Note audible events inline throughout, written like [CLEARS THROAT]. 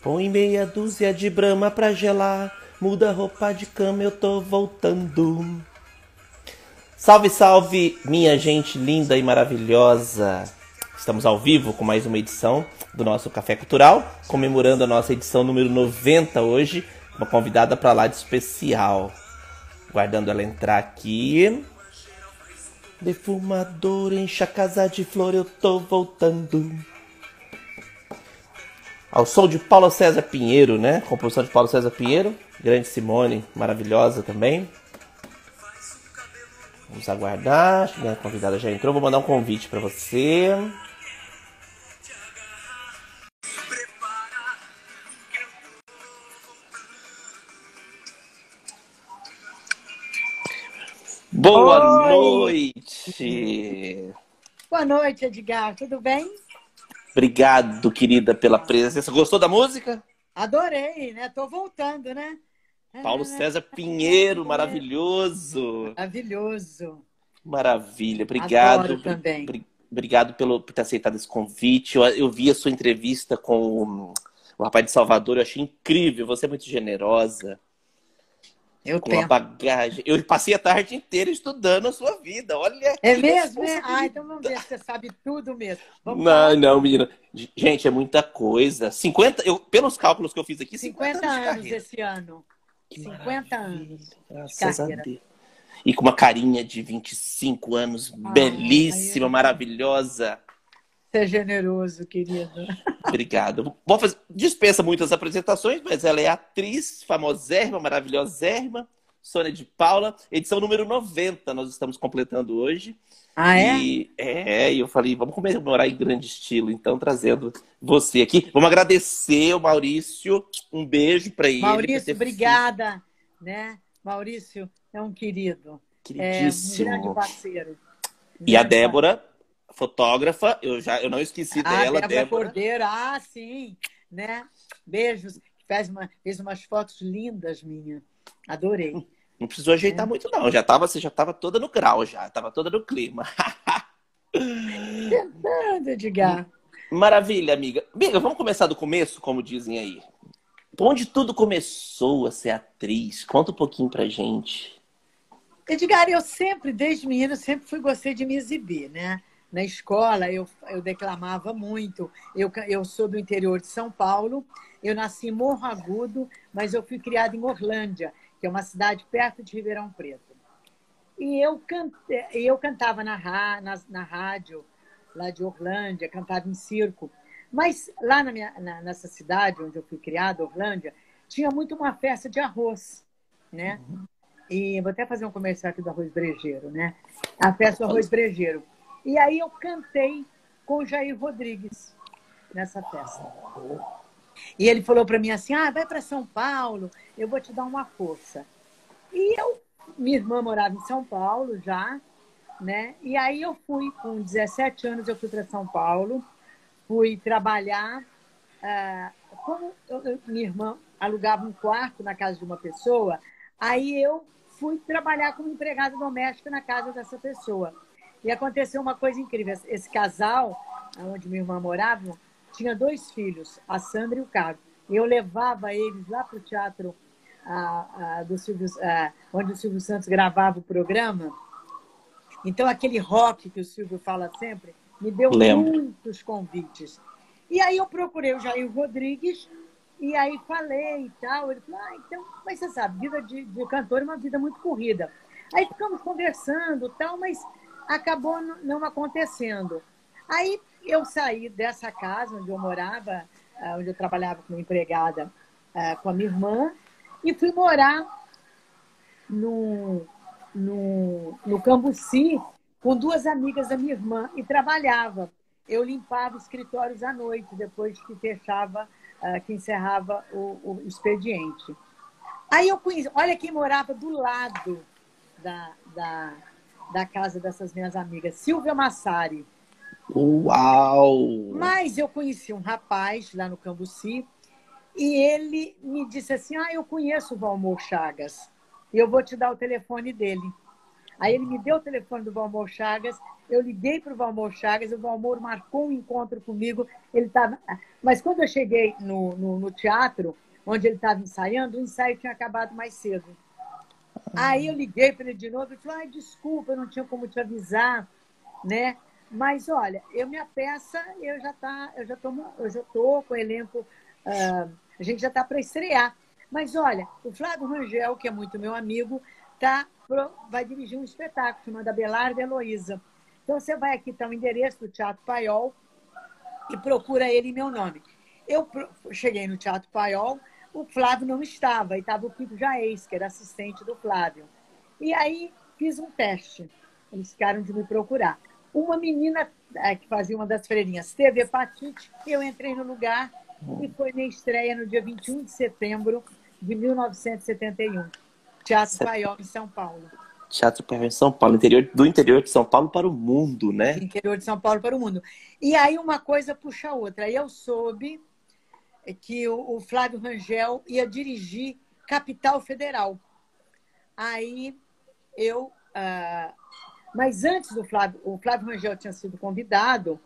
Põe meia dúzia de brama pra gelar. Muda roupa de cama, eu tô voltando. Salve, salve, minha gente linda e maravilhosa. Estamos ao vivo com mais uma edição do nosso Café Cultural, comemorando a nossa edição número 90 hoje. Uma convidada para lá de especial. Guardando ela entrar aqui. Defumador, enche a casa de flor, eu tô voltando. Ao som de Paulo César Pinheiro, né? Composição de Paulo César Pinheiro. Grande Simone, maravilhosa também. Vamos aguardar. A convidada já entrou. Vou mandar um convite para você. Boa Oi. noite! Boa noite, Edgar. Tudo bem? Obrigado, querida, pela presença. Gostou da música? Adorei, né? Tô voltando, né? Paulo César Pinheiro, maravilhoso. Maravilhoso. Maravilha, obrigado. Adoro também. Obrigado pelo, por ter aceitado esse convite. Eu, eu vi a sua entrevista com o, o rapaz de Salvador, eu achei incrível. Você é muito generosa. Eu com tenho. uma bagagem. Eu passei a tarde inteira estudando a sua vida. Olha. É mesmo? É? Ah, então vamos ver se você sabe tudo mesmo. Vamos não, falar. não, menina. Gente, é muita coisa. 50, eu, pelos cálculos que eu fiz aqui, 50, 50 anos carreira. esse ano. Que 50 maravilha. anos. Graças a. Deus. E com uma carinha de 25 anos, Ai, belíssima, eu- maravilhosa. Você é generoso, querido. Obrigado. Vou fazer, dispensa muitas apresentações, mas ela é atriz, famosérrima, maravilhosérrima, Sônia de Paula, edição número 90, nós estamos completando hoje. Ah, é? E é, e eu falei, vamos comemorar em grande estilo, então trazendo você aqui. Vamos agradecer o Maurício, um beijo para ele. Maurício, obrigada. Né? Maurício é um querido. feito- É um Queridíssimo. grande parceiro. E a Débora, fotógrafa, eu já eu não esqueci Ah, dela, Débora, Débora. Cordeiro, ah, sim, né? Beijos. Fez, uma, fez umas fotos lindas, minha. Adorei. Não precisou ajeitar É. muito, não. Já tava, você já estava toda no grau, já. Tava toda no clima. Verdade, Edgar. Maravilha, amiga. Amiga, vamos começar do começo, como dizem aí. Onde tudo começou a ser atriz? Conta um pouquinho pra gente. Edgar, eu sempre, desde menina, sempre fui gostei de me exibir, né? Na escola eu, eu declamava muito. Eu, eu sou do interior de São Paulo. Eu nasci em Morro Agudo, mas eu fui criada em Orlândia, que é uma cidade perto de Ribeirão Preto. E eu, cante, eu cantava na, na, na rádio, lá de Orlândia, cantava em circo. Mas lá na minha, na- nessa cidade onde eu fui criada, Orlândia, tinha muito uma festa de arroz, né? E vou até fazer um comercial aqui do arroz brejeiro, né? A festa do arroz brejeiro. E aí eu cantei com o Jair Rodrigues nessa festa. E ele falou para mim assim: ah, vai para São Paulo, eu vou te dar uma força. E eu, minha irmã morava em São Paulo já, né? E aí eu fui, com 17 anos, eu fui para São Paulo, fui trabalhar. ah, como eu- minha irmã alugava um quarto na casa de uma pessoa, aí eu fui trabalhar como empregada doméstica na casa dessa pessoa. E aconteceu uma coisa incrível. Esse casal, onde minha irmã morava, tinha dois filhos, a Sandra e o Carlos. E eu levava eles lá para o teatro do Silvio, onde o Silvio Santos gravava o programa. Então, aquele rock que o Silvio fala sempre, me deu Lembro. muitos convites. E aí eu procurei o Jair Rodrigues e aí falei e tal. Ele falou, ah, então, mas você sabe, vida de, de cantor é uma vida muito corrida. Aí ficamos conversando e tal, mas acabou não acontecendo. Aí eu saí dessa casa onde eu morava, ah, onde eu trabalhava como empregada ah, com a minha irmã, e fui morar no, no, no Cambuci com duas amigas da minha irmã e trabalhava. Eu limpava escritórios à noite, depois que fechava, ah, que encerrava o, o expediente. Aí eu conheci, olha quem morava do lado da, da, da casa dessas minhas amigas, Silvia Massari. Uau! Mas eu conheci um rapaz lá no Cambuci e ele me disse assim: Ah, eu conheço o Valmor Chagas e eu vou te dar o telefone dele. Aí ele me deu o telefone do Valmor Chagas, eu liguei para o Valmor Chagas, o Valmor marcou um encontro comigo. Ele tava... Mas quando eu cheguei no, no, no teatro, onde ele estava ensaiando, o ensaio tinha acabado mais cedo. Aí eu liguei para ele de novo e falei, desculpa, eu não tinha como te avisar, né? Mas olha, eu minha peça, eu já tá, eu já tô, eu já tô com o elenco, uh, a gente já está para estrear. Mas olha, o Flávio Rangel, que é muito meu amigo, tá, vai dirigir um espetáculo chamado Abelardo Heloísa. Então você vai aqui, tá o endereço do Teatro Paiol e procura ele em meu nome. Eu cheguei no Teatro Paiol, o Flávio não estava, e estava o Kiko Jaez, que era assistente do Flávio. E aí fiz um teste. Eles ficaram de me procurar. Uma menina é, que fazia uma das freirinhas teve hepatite, eu entrei no lugar e foi minha estreia no dia 21 de setembro de 1971. Teatro Paiol, em São Paulo. Teatro Paiol em São Paulo, interior, do interior de São Paulo para o mundo, né? Do interior de São Paulo para o mundo. E aí uma coisa puxa a outra. Aí eu soube que o, Flávio Rangel ia dirigir Capital Federal. Aí eu. Uh, mas antes do Flávio, o Flávio Rangel tinha sido convidado,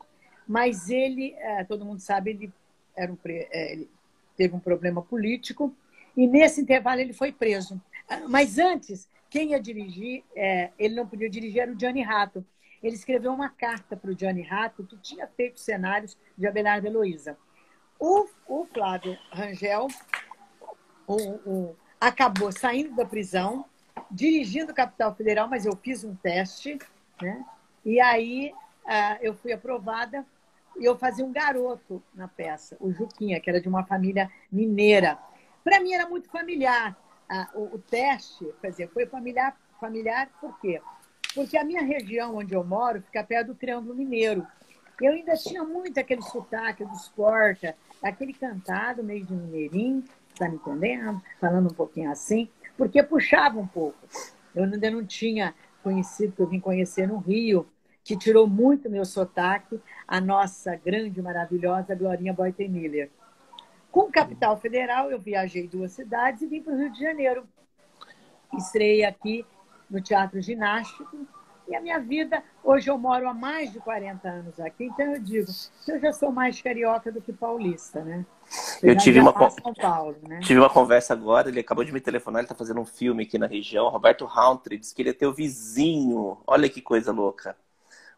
mas ele, uh, todo mundo sabe, ele, era um, é, ele teve um problema político e nesse intervalo ele foi preso. Mas antes, quem ia dirigir, é, ele não podia dirigir, era o Gianni Rato. Ele escreveu uma carta para o Gianni Rato, que tinha feito cenários de Abelardo Heloísa. O, o Flávio Rangel o, o, acabou saindo da prisão, dirigindo Capital Federal, mas eu fiz um teste, né? E aí uh, eu fui aprovada e eu fazia um garoto na peça, o Juquinha, que era de uma família mineira. Para mim era muito familiar. Uh, o, o, teste, quer dizer, foi familiar, familiar por quê? Porque a minha região onde eu moro fica perto do Triângulo Mineiro. Eu ainda tinha muito aquele sotaque dos porta, aquele cantado meio de mineirinho, tá me entendendo? Falando um pouquinho assim, porque puxava um pouco. Eu ainda não tinha conhecido, que eu vim conhecer no Rio, que tirou muito meu sotaque, a nossa grande, maravilhosa Glorinha Boyten-Miller. Com Capital Federal, eu viajei duas cidades e vim para o Rio de Janeiro. Estreiei aqui no Teatro Ginástico, e a minha vida, hoje eu moro há mais de 40 anos aqui, então eu digo, eu já sou mais carioca do que paulista, né? Eu, tive uma, Paulo, né? tive uma conversa agora, ele acabou de me telefonar, ele está fazendo um filme aqui na região, Roberto Hountry, disse que ele é teu vizinho, olha que coisa louca.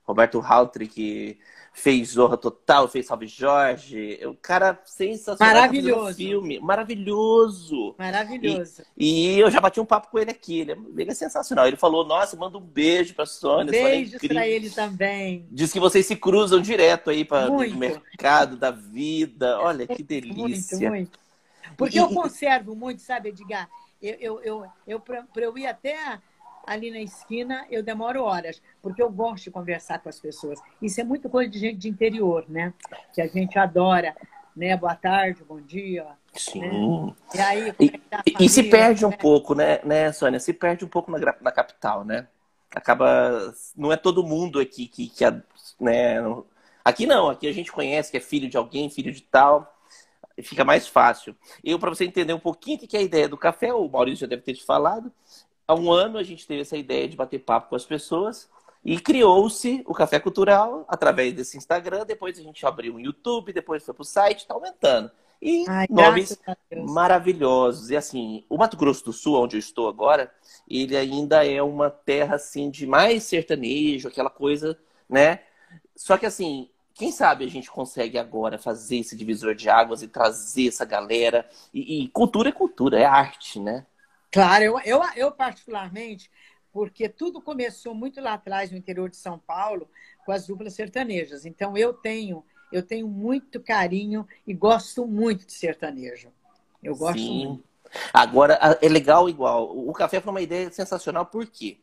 Roberto Hountry, que fez Zorra Total, fez Salve Jorge. O cara sensacional. Maravilhoso. filme. Maravilhoso. Maravilhoso. E, e, eu já bati um papo com ele aqui. Ele é, ele é sensacional. Ele falou: Nossa, manda um beijo pra Sônia. Beijos é pra ele também. Diz que vocês se cruzam direto aí para o mercado da vida. Olha que delícia. Muito, muito. Porque eu conservo muito, sabe, Edgar? Eu, eu, eu, eu para eu ir até ali na esquina, eu demoro horas, porque eu gosto de conversar com as pessoas. Isso é muito coisa de gente de interior, né? Que a gente adora, né? Boa tarde, bom dia. Sim. Né? E aí, como é que tá família, e, se perde né? um pouco, né, né, Sônia? Se perde um pouco na, na capital, né? Acaba. Não é todo mundo aqui que, que né? Aqui não, aqui a gente conhece que é filho de alguém, filho de tal fica mais fácil. Eu, para você entender um pouquinho o que é a ideia do café, o Maurício já deve ter te falado, há um ano a gente teve essa ideia de bater papo com as pessoas e criou-se o Café Cultural através desse Instagram. Depois a gente abriu um YouTube, depois foi para o site, está aumentando. E Ai, nomes maravilhosos. E assim, o Mato Grosso do Sul, onde eu estou agora, ele ainda é uma terra assim de mais sertanejo, aquela coisa, né? Só que assim, quem sabe a gente consegue agora fazer esse divisor de águas e trazer essa galera. E, e cultura é cultura, é arte, né? Claro, eu, eu, eu particularmente, porque tudo começou muito lá atrás, no interior de São Paulo, com as duplas sertanejas. Então eu tenho, eu tenho muito carinho e gosto muito de sertanejo. Eu gosto Sim. muito. Agora, é legal igual. O café foi uma ideia sensacional, por quê?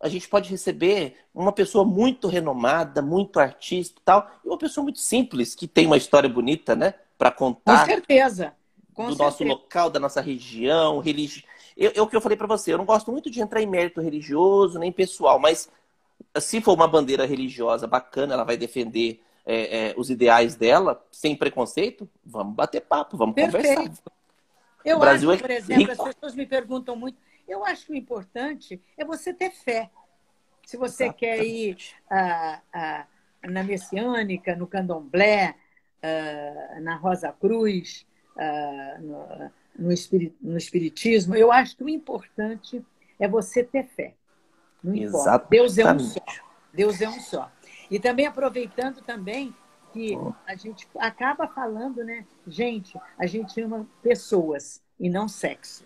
A gente pode receber uma pessoa muito renomada, muito artista e tal, e uma pessoa muito simples, que tem uma história bonita, né? Para contar. Com certeza. Com do certeza. nosso local, da nossa região, religi eu, eu, o que eu falei para você, eu não gosto muito de entrar em mérito religioso nem pessoal, mas se for uma bandeira religiosa bacana, ela vai defender é, é, os ideais dela, sem preconceito, vamos bater papo, vamos Perfeito. conversar. Eu acho, é por exemplo, rico. as pessoas me perguntam muito. Eu acho que o importante é você ter fé. Se você Exatamente. quer ir uh, uh, na Messiânica, no Candomblé, uh, na Rosa Cruz, no, no, espirit, no Espiritismo, eu acho que o importante é você ter fé. Não importa. Exatamente. Deus é um só. Deus é um só. E também aproveitando também que a gente acaba falando, né? Gente, a gente ama pessoas e não sexo.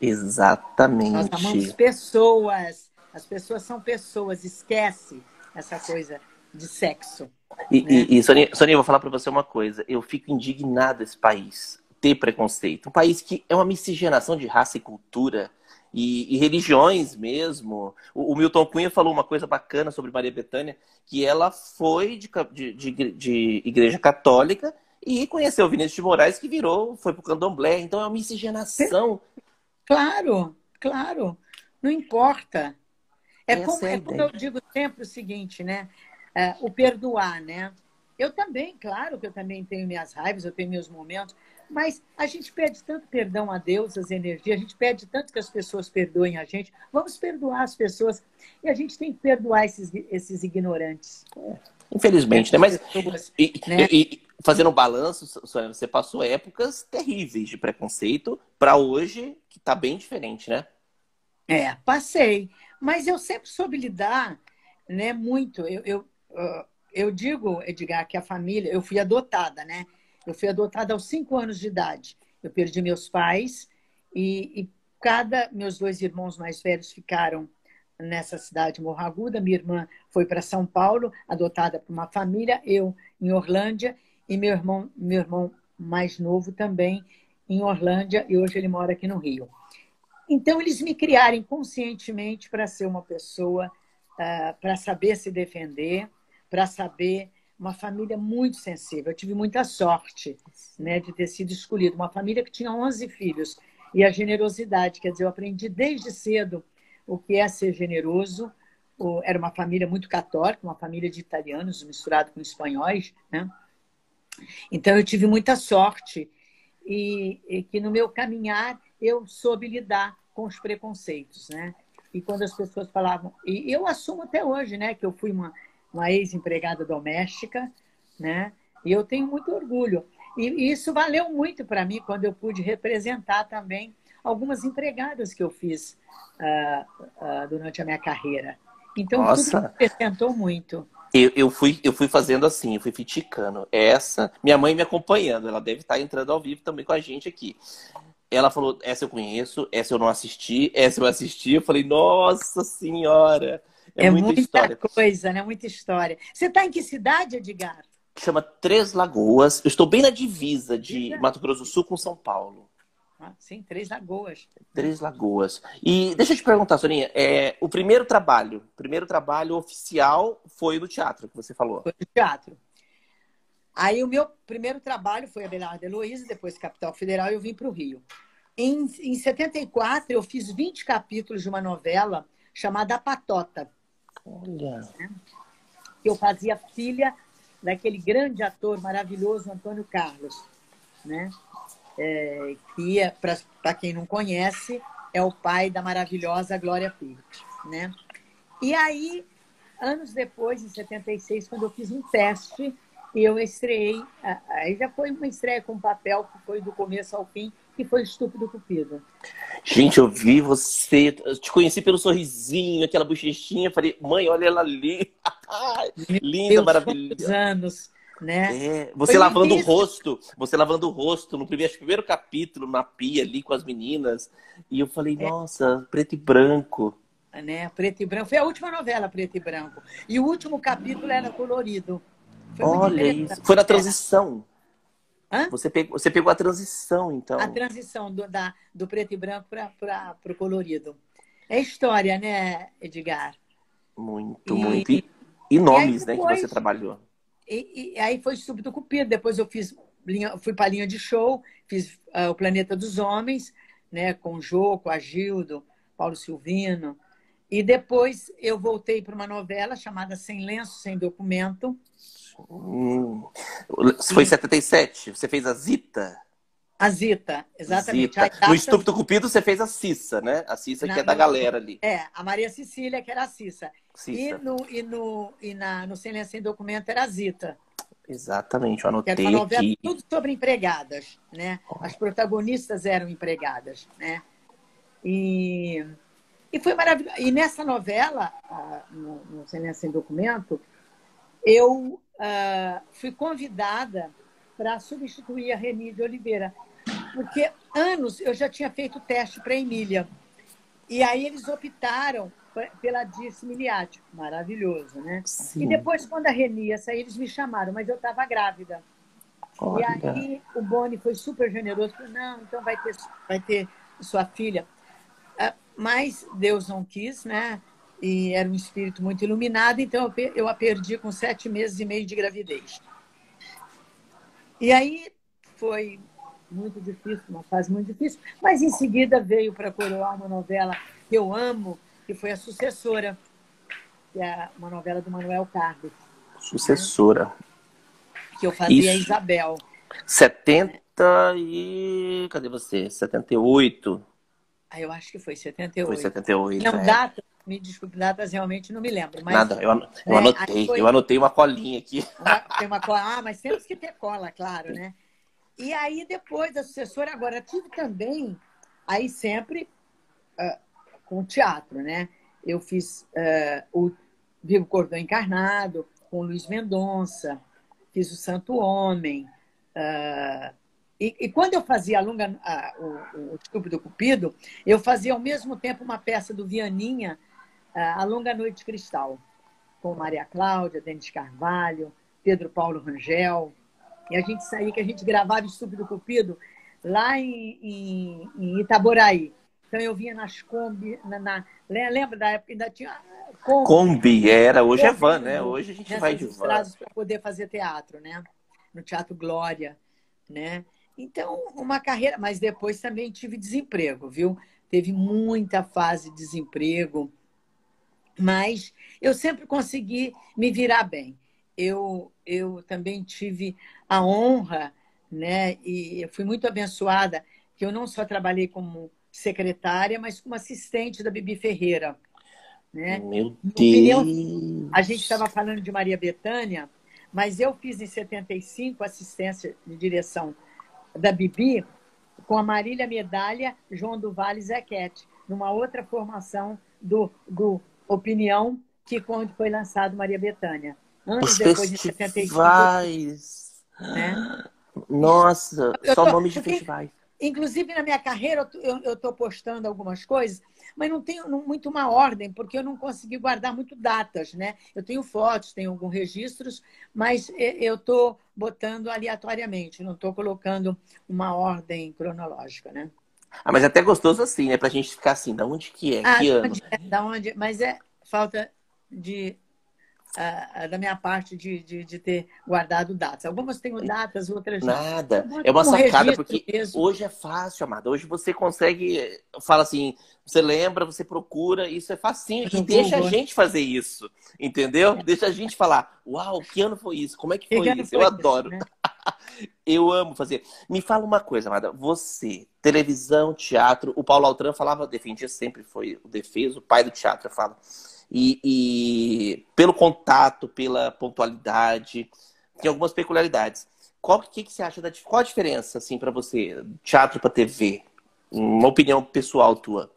Exatamente. Nós amamos pessoas. As pessoas são pessoas. Esquece essa coisa de sexo. E, né? e, e Sonia, Sonia, vou falar para você uma coisa. Eu fico indignado esse país ter preconceito. Um país que é uma miscigenação de raça e cultura e, e religiões mesmo. O, o, Milton Cunha falou uma coisa bacana sobre Maria Bethânia, que ela foi de, de, de, de igreja católica e conheceu o Vinícius de Moraes, que virou, foi para o candomblé. Então é uma miscigenação. Claro, claro. Não importa. É, como, é, é como eu digo sempre o seguinte, né? É, o perdoar, né? Eu também, claro que eu também tenho minhas raivas, eu tenho meus momentos, mas a gente pede tanto perdão a Deus, as energias, a gente pede tanto que as pessoas perdoem a gente. Vamos perdoar as pessoas. E a gente tem que perdoar esses, esses ignorantes. Infelizmente, né? Mas e, né? E, fazendo um balanço, você passou épocas terríveis de preconceito para hoje, que está bem diferente, né? É, passei. Mas eu sempre soube lidar né, muito. Eu, eu, eu digo, Edgar, que a família, eu fui adotada, né? Eu fui adotada aos cinco anos de idade. Eu perdi meus pais e, e cada meus dois irmãos mais velhos ficaram nessa cidade Morraguda. Minha irmã foi para São Paulo, adotada por uma família. Eu em Orlândia e meu irmão, meu irmão mais novo também em Orlândia e hoje ele mora aqui no Rio. Então eles me criaram inconscientemente para ser uma pessoa, uh, para saber se defender, para saber uma família muito sensível. Eu tive muita sorte né, de ter sido escolhida. Uma família que tinha 11 filhos. E a generosidade, quer dizer, eu aprendi desde cedo o que é ser generoso. Era uma família muito católica, uma família de italianos misturado com espanhóis. Né? Então, eu tive muita sorte. E, e que no meu caminhar eu soube lidar com os preconceitos. Né? E quando as pessoas falavam... E eu assumo até hoje né, que eu fui uma uma ex-empregada doméstica, né? E eu tenho muito orgulho. E isso valeu muito para mim quando eu pude representar também algumas empregadas que eu fiz uh, uh, durante a minha carreira. Então, Nossa. tudo acrescentou muito. Eu, eu, fui, eu fui fazendo assim, eu fui fiticando. Essa, minha mãe me acompanhando, ela deve estar entrando ao vivo também com a gente aqui. Ela falou, essa eu conheço, essa eu não assisti, essa eu assisti. Eu falei, nossa senhora! É, é muita, muita história. coisa, né? Muita história. Você está em que cidade, Edgar? Chama Três Lagoas. Eu estou bem na divisa de Mato Grosso do Sul com São Paulo. Ah, sim, Três Lagoas. Três Lagoas. E deixa eu te perguntar, Soninha, é, o primeiro trabalho, o primeiro trabalho oficial foi no teatro, que você falou. Foi no teatro. Aí o meu primeiro trabalho foi a Belardo Heloísa, depois Capital Federal, e eu vim para o Rio. Em, em 74, eu fiz 20 capítulos de uma novela chamada Patota. Olha. Eu fazia filha daquele grande ator maravilhoso Antônio Carlos, né? É, que, para quem não conhece, é o pai da maravilhosa Glória Pires, né? E aí, anos depois, em 76, quando eu fiz um teste, eu estreiei, aí já foi uma estreia com papel que foi do começo ao fim, que foi Estúpido Cupido. Gente, eu vi você, eu te conheci pelo sorrisinho, aquela bochechinha, falei, mãe, olha ela ali. [LAUGHS] Linda, Deus, maravilhosa. anos, né? É, você foi lavando o rosto, você lavando o rosto no primeiro, primeiro capítulo, na pia ali com as meninas. E eu falei, é. nossa, preto e branco. Né? Preto e branco. Foi a última novela, Preto e Branco. E o último capítulo era colorido. Foi Olha isso. Foi na transição. Hã? Você pegou, você pegou a transição, então. A transição do, da, do preto e branco para o colorido. É história, né, Edgar? Muito, e, muito. E, e nomes, e depois, né, que você trabalhou. E, aí foi Súbito Cupido. Depois eu fiz linha, fui para a linha de show, fiz uh, O Planeta dos Homens, né, com o Jô, com a Gildo, Paulo Silvino. E depois eu voltei para uma novela chamada Sem Lenço, Sem Documento, Hum. Foi em 77? Você fez a Zita? A Zita, exatamente. Zita. No Estúpido Cupido você fez a Cissa, né? A Cissa que é da galera ali. É, a Maria Cecília, que era a Cissa. Cissa. E, no, e, no, e na, no Sem Sem Documento era a Zita. Exatamente, eu anotei que era uma novela aqui. tudo sobre empregadas, né? As protagonistas eram empregadas, né? E, e foi maravilhoso. E nessa novela, no, no Sem Sem Documento, eu uh, fui convidada para substituir a Reni de Oliveira. Porque anos eu já tinha feito teste para Emília. E aí eles optaram pela Dirce Miliático. Maravilhoso, né? Sim. E depois, quando a Reni ia sair, eles me chamaram, mas eu estava grávida. Olha. E aí o Boni foi super generoso. Falou, não, então vai ter, vai ter sua filha. Ah, mas Deus não quis, né? E era um espírito muito iluminado, então eu a perdi com sete meses e meio de gravidez. E aí foi muito difícil, uma fase muito difícil, mas em seguida veio para coroar uma novela que eu amo, que foi a Sucessora, que é uma novela do Manuel Carlos. Sucessora. Né? Que eu fazia Isso. a Isabel. 70 e. Cadê você? 78. Ah, eu acho que foi 78. Foi 78. Não, é. data, me desculpe, datas realmente não me lembro. Mas, Nada, eu, eu é, anotei, foi... eu anotei uma colinha aqui. Tem uma cola, ah, mas temos que ter cola, claro, né? E aí, depois da sucessora, agora tive também, aí sempre uh, com teatro, né? Eu fiz uh, o Vivo Cordão Encarnado com o Luiz Mendonça, fiz o Santo Homem. Uh, e, e, quando eu fazia a longa, o, o Estúpido Cupido, eu fazia ao mesmo tempo uma peça do Vianinha, A Longa Noite de Cristal, com Maria Cláudia, Denis Carvalho, Pedro Paulo Rangel. E a gente saía, que a gente gravava Estúpido Cupido lá em, em, em Itaboraí. Então eu vinha nas Kombi, na, na, lembra da época ainda tinha Kombi, Kombi era, hoje é van, né? Hoje a gente vai de van. para poder fazer teatro, né? No Teatro Glória, né? Então, uma carreira, mas depois também tive desemprego, viu? Teve muita fase de desemprego, mas eu sempre consegui me virar bem eu, eu também tive a honra, né, e fui muito abençoada, que eu não só trabalhei como secretária, mas como assistente da Bibi Ferreira. Né? Meu Deus! a gente estava falando de Maria Bethânia, mas eu fiz em 75 assistência de direção da Bibi com a Marília Medalha, João do Vale Zequete, numa outra formação do, do Opinião, que quando foi lançado Maria Bethânia. Antes, Os depois festivais. de 75. Né? Nossa, eu só tô, nomes de porque, festivais. Inclusive, na minha carreira, eu estou postando algumas coisas, mas não tenho muito uma ordem, porque eu não consegui guardar muito datas, né? Eu tenho fotos, tenho alguns registros, mas eu estou botando aleatoriamente, não estou colocando uma ordem cronológica, né? Ah, mas é até gostoso assim, né? Pra gente ficar assim, da onde que é? Ah, que ano? É, da onde, mas é falta de da minha parte de, de, de, ter guardado datas. Algumas tenho datas, outras não. Nada. É uma sacada, porque mesmo. hoje é fácil, amada. Hoje você consegue, fala assim, você lembra, você procura, isso é facinho. E deixa a gente fazer isso, entendeu? É. Deixa a gente falar, uau, que ano foi isso? Como é que foi que isso? Foi Eu adoro. né? Eu amo fazer. Me fala uma coisa, amada. Você, televisão, teatro, o Paulo Altran falava, defendia sempre, foi o defesa, o pai do teatro, fala e, e pelo contato, pela pontualidade, tem algumas peculiaridades. Qual que, que você acha da qual a diferença assim para você, teatro para TV? Uma opinião pessoal tua.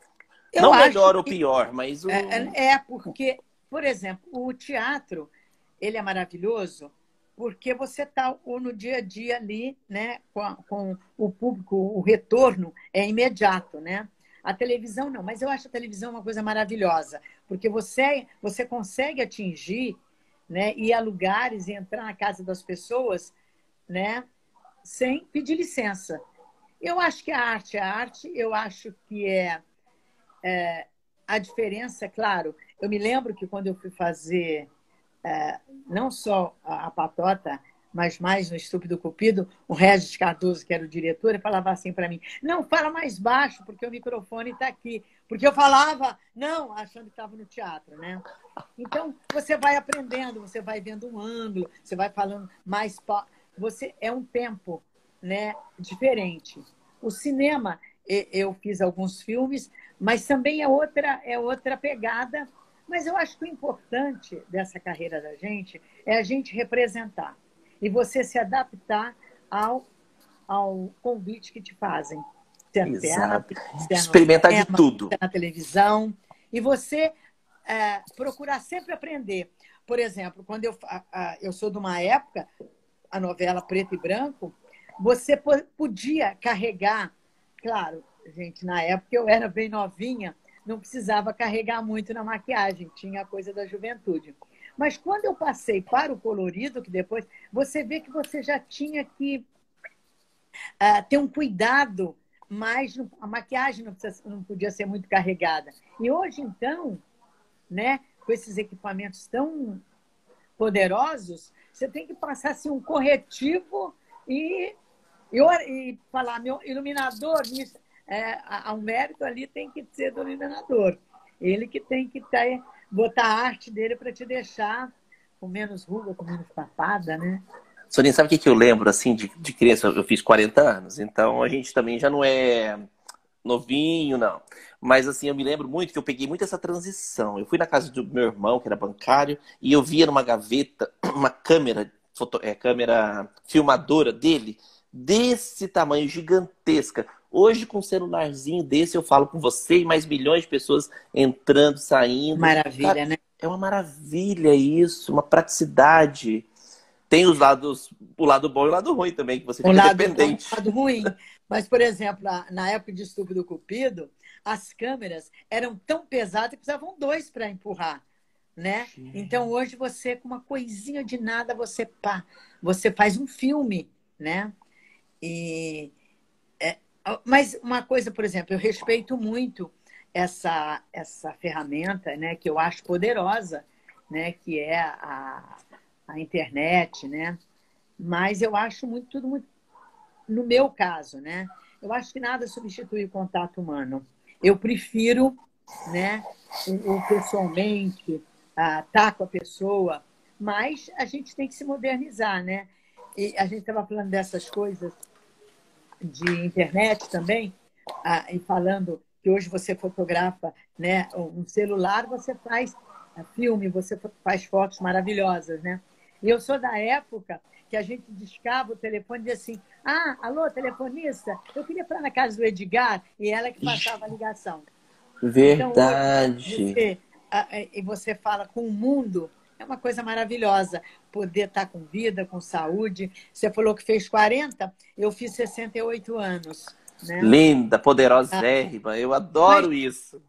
Eu Não melhor ou pior, mas o... é, é, é porque, por exemplo, o teatro ele é maravilhoso porque você está no dia a dia ali, né, com, com, o público, o retorno é imediato, né? A televisão não, mas eu acho a televisão uma coisa maravilhosa, porque você, você consegue atingir, né, ir a lugares e entrar na casa das pessoas, né, sem pedir licença. Eu acho que a arte é arte, eu acho que é, é a diferença, claro. Eu me lembro que quando eu fui fazer é, não só a, a patota, mas mais no Estúpido Cupido, o Regis Cardoso, que era o diretor, falava assim para mim: não, fala mais baixo, porque o microfone está aqui. Porque eu falava, não, achando que estava no teatro, né? Então, você vai aprendendo, você vai vendo um ângulo, você vai falando mais. Você É um tempo né, diferente. O cinema, eu fiz alguns filmes, mas também é outra, é outra pegada. Mas eu acho que o importante dessa carreira da gente é a gente representar e você se adaptar ao, ao convite que te fazem. Exato. Experimentar de tudo. Na televisão. E você é, procurar sempre aprender. Por exemplo, quando eu, eu sou de uma época, a novela Preto e Branco, você podia carregar, claro, gente, na época eu era bem novinha, não precisava carregar muito na maquiagem, tinha a coisa da juventude. Mas quando eu passei para o colorido, que depois você vê que você já tinha que uh, ter um cuidado mais. A maquiagem não, precisa, não podia ser muito carregada. E hoje, então, né, com esses equipamentos tão poderosos, você tem que passar assim, um corretivo e, e, e falar, meu iluminador, é, o mérito ali tem que ser do iluminador. Ele que tem que ter, botar a arte dele para te deixar com menos ruga, com menos papada, né? Soninha, sabe o que, que eu lembro, assim, de, de criança? Eu fiz 40 anos, então a gente também já não é novinho, não. Mas, assim, eu me lembro muito que eu peguei muito essa transição. Eu fui na casa do meu irmão, que era bancário, e eu via numa gaveta [CLEARS THROAT] uma câmera, foto, é, câmera filmadora dele, desse tamanho, gigantesca. Hoje, com um celularzinho desse, eu falo com você e mais milhões de pessoas entrando, saindo. Maravilha, Cara, né? É uma maravilha isso, uma praticidade. Tem os lados, o lado bom e o lado ruim também, que você fica o lado dependente. Bom, o lado ruim. Mas, por exemplo, na época de estupro do Cupido, as câmeras eram tão pesadas que precisavam dois para empurrar. Né? Então hoje você com uma coisinha de nada você pá, você faz um filme, né? E mas uma coisa, por exemplo, eu respeito muito essa essa ferramenta, né? Que eu acho poderosa, né? Que é a, a internet, né? Mas eu acho muito tudo muito no meu caso, né? Eu acho que nada substitui o contato humano. Eu prefiro, né, o, o pessoalmente, estar tá com a pessoa, mas a gente tem que se modernizar, né? E a gente estava falando dessas coisas de internet também, ah, e falando que hoje você fotografa, né, um celular, você faz ah, filme, você faz fotos maravilhosas, né? E eu sou da época que a gente discava o telefone e dizia assim: Ah, alô, telefonista, eu queria falar na casa do Edgar, e ela que passava a ligação. Verdade. Então, você, e você fala com o mundo, é uma coisa maravilhosa poder estar com vida, com saúde. Você falou que fez 40, eu fiz 68 anos. Né? Linda, poderosérrima, ah, eu adoro mas, isso.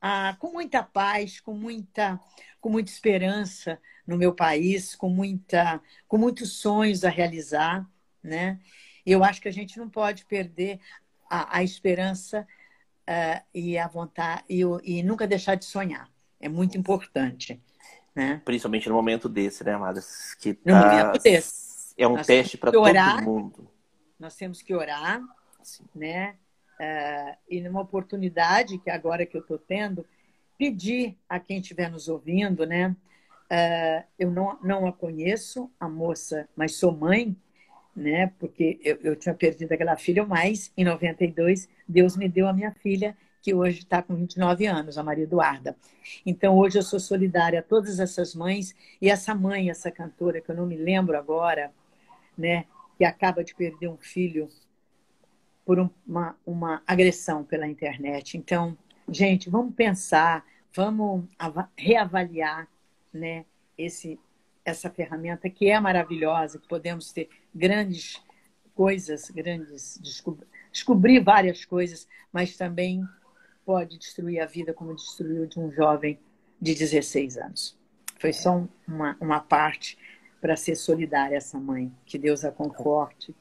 Ah, com muita paz, com muita, com muita esperança, no meu país, com, muita, com muitos sonhos a realizar. Né? Eu acho que a gente não pode perder a, a esperança uh, e a vontade e, e, nunca deixar de sonhar. É muito importante. Né? Principalmente no momento desse, né, Amadas? Que tá... No momento desse. É um Nós teste para todo mundo. Nós temos que orar, Sim. né? Uh, e numa oportunidade que agora que eu estou tendo, pedir a quem estiver nos ouvindo, né? Uh, eu não, não a conheço, a moça, mas sou mãe, né? Porque eu, eu tinha perdido aquela filha, mas em 92 Deus me deu a minha filha, que hoje está com 29 anos, a Maria Eduarda. Então hoje eu sou solidária a todas essas mães e essa mãe, essa cantora que eu não me lembro agora, né? Que acaba de perder um filho por uma, uma agressão pela internet. Então, gente, vamos pensar, vamos reavaliar né, esse, essa ferramenta que é maravilhosa, que podemos ter grandes coisas, grandes descobrir, várias coisas, mas também pode destruir a vida como destruiu de um jovem de 16 anos. Foi só uma, uma parte para ser solidária essa mãe. Que Deus a conforte.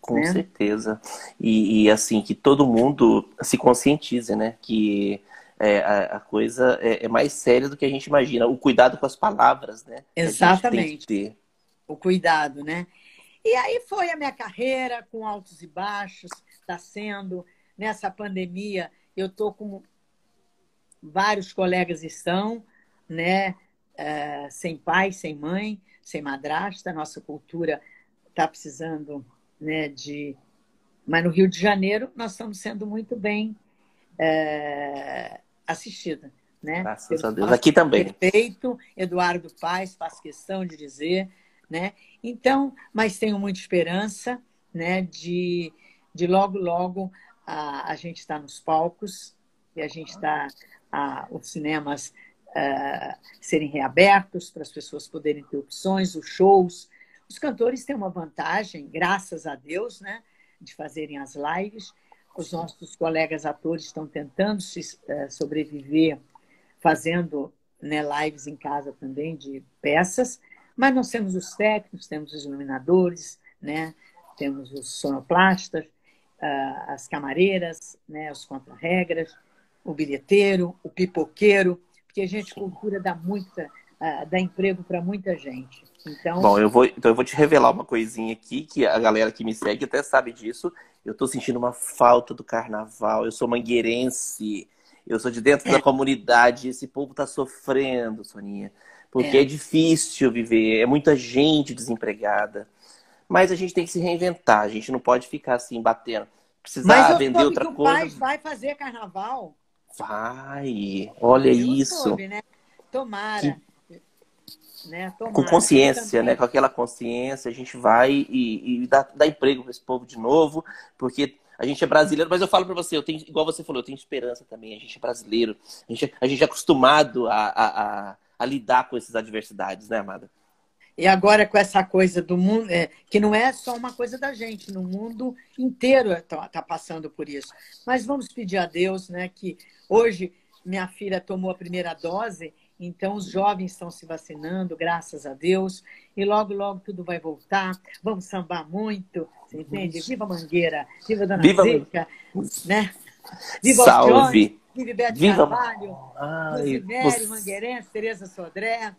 Com né? certeza. E, e, assim, que todo mundo se conscientize, né? Que é, a, a, coisa é, é, mais séria do que a gente imagina. O cuidado com as palavras, né? Exatamente. O cuidado, né? E aí foi a minha carreira com altos e baixos, está sendo. Nessa pandemia, eu estou com vários colegas estão, né? É, sem pai, sem mãe, sem madrasta. Nossa cultura está precisando né, de Mas no Rio de Janeiro nós estamos sendo muito bem é, assistida. Né? Graças a Deus. Aqui também. Perfeito, Eduardo Paes faz questão de dizer. Né? Então, mas tenho muita esperança né, de, de logo, logo a, a gente estar tá nos palcos e a gente está os cinemas uh, serem reabertos para as pessoas poderem ter opções, os shows. Os cantores têm uma vantagem, graças a Deus, né, de fazerem as lives. Os nossos colegas atores estão tentando se, uh, sobreviver fazendo né, lives em casa também de peças, mas nós temos os técnicos, temos os iluminadores, né, temos os sonoplastas, uh, as camareiras, né, os contra-regras, o bilheteiro, o pipoqueiro, porque a gente cultura dá muita, uh, dá emprego para muita gente. Então, Bom, eu vou, então eu vou te revelar uma coisinha aqui que a galera que me segue até sabe disso. Eu estou sentindo uma falta do carnaval. Eu sou mangueirense. Eu sou de dentro é. da comunidade. Esse povo está sofrendo, Soninha. Porque é. é difícil viver, é muita gente desempregada. Mas a gente tem que se reinventar. A gente não pode ficar assim batendo. Precisar vender outra que o coisa. pai vai fazer carnaval. Vai, olha eu isso. Soube, né? Tomara. Que... Né? Tomara. Com consciência, né? Com aquela consciência, a gente vai e, e dá, dá emprego para esse povo de novo, porque a gente é brasileiro, mas eu falo para você, eu tenho, igual você falou, eu tenho esperança também. A gente é brasileiro, a gente, a gente é acostumado a, a, a, a lidar com essas adversidades, né, amada? E agora com essa coisa do mundo, é, que não é só uma coisa da gente, no mundo inteiro está tá passando por isso. Mas vamos pedir a Deus, né, que hoje minha filha tomou a primeira dose, então os jovens estão se vacinando, graças a Deus, e logo, logo tudo vai voltar. Vamos sambar muito, você entende? Viva Mangueira, viva Dona viva... Né? Viva Salve! viva Beto viva... Carvalho, Ai, você... Mangueirense, Tereza Sodré.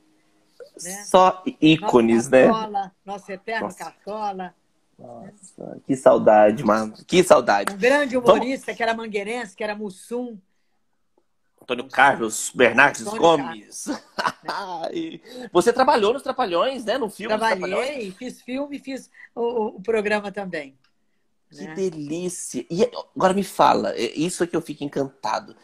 Né? Só ícones, né? Nosso eterno Nossa. Cartola. Nossa, que saudade, mano. Que saudade. Um grande humorista Vamos... que era mangueirense, que era Mussum. Antônio Carlos Bernardes Antônio Gomes. Carlos. [LAUGHS] Você trabalhou nos Trapalhões, né? No filme Trabalhei, fiz filme e fiz o, o, programa também. Que né? delícia! E agora me fala, é isso é que eu fico encantado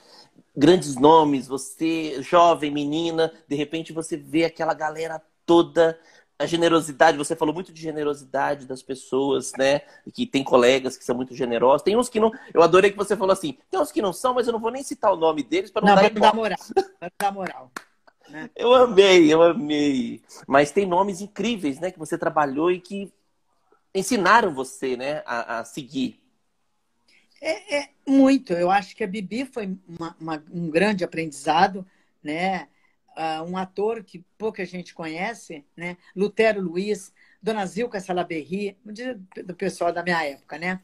grandes nomes, você, jovem, menina, de repente você vê aquela galera toda, a generosidade, você falou muito de generosidade das pessoas, né? Que tem colegas que são muito generosos. Tem uns que não. Eu adorei que você falou assim, tem uns que não são, mas eu não vou nem citar o nome deles para não, não, dar, dar moral. Para dar moral. Né? [LAUGHS] Eu amei, eu amei. Mas tem nomes incríveis, né? Que você trabalhou e que ensinaram você, né, a, a seguir. É, é, muito. Eu acho que a Bibi foi uma, uma, um grande aprendizado, né? Uh, um ator que pouca gente conhece, né? Lutero Luiz, Dona Zilka Salaberry, do pessoal da minha época, né?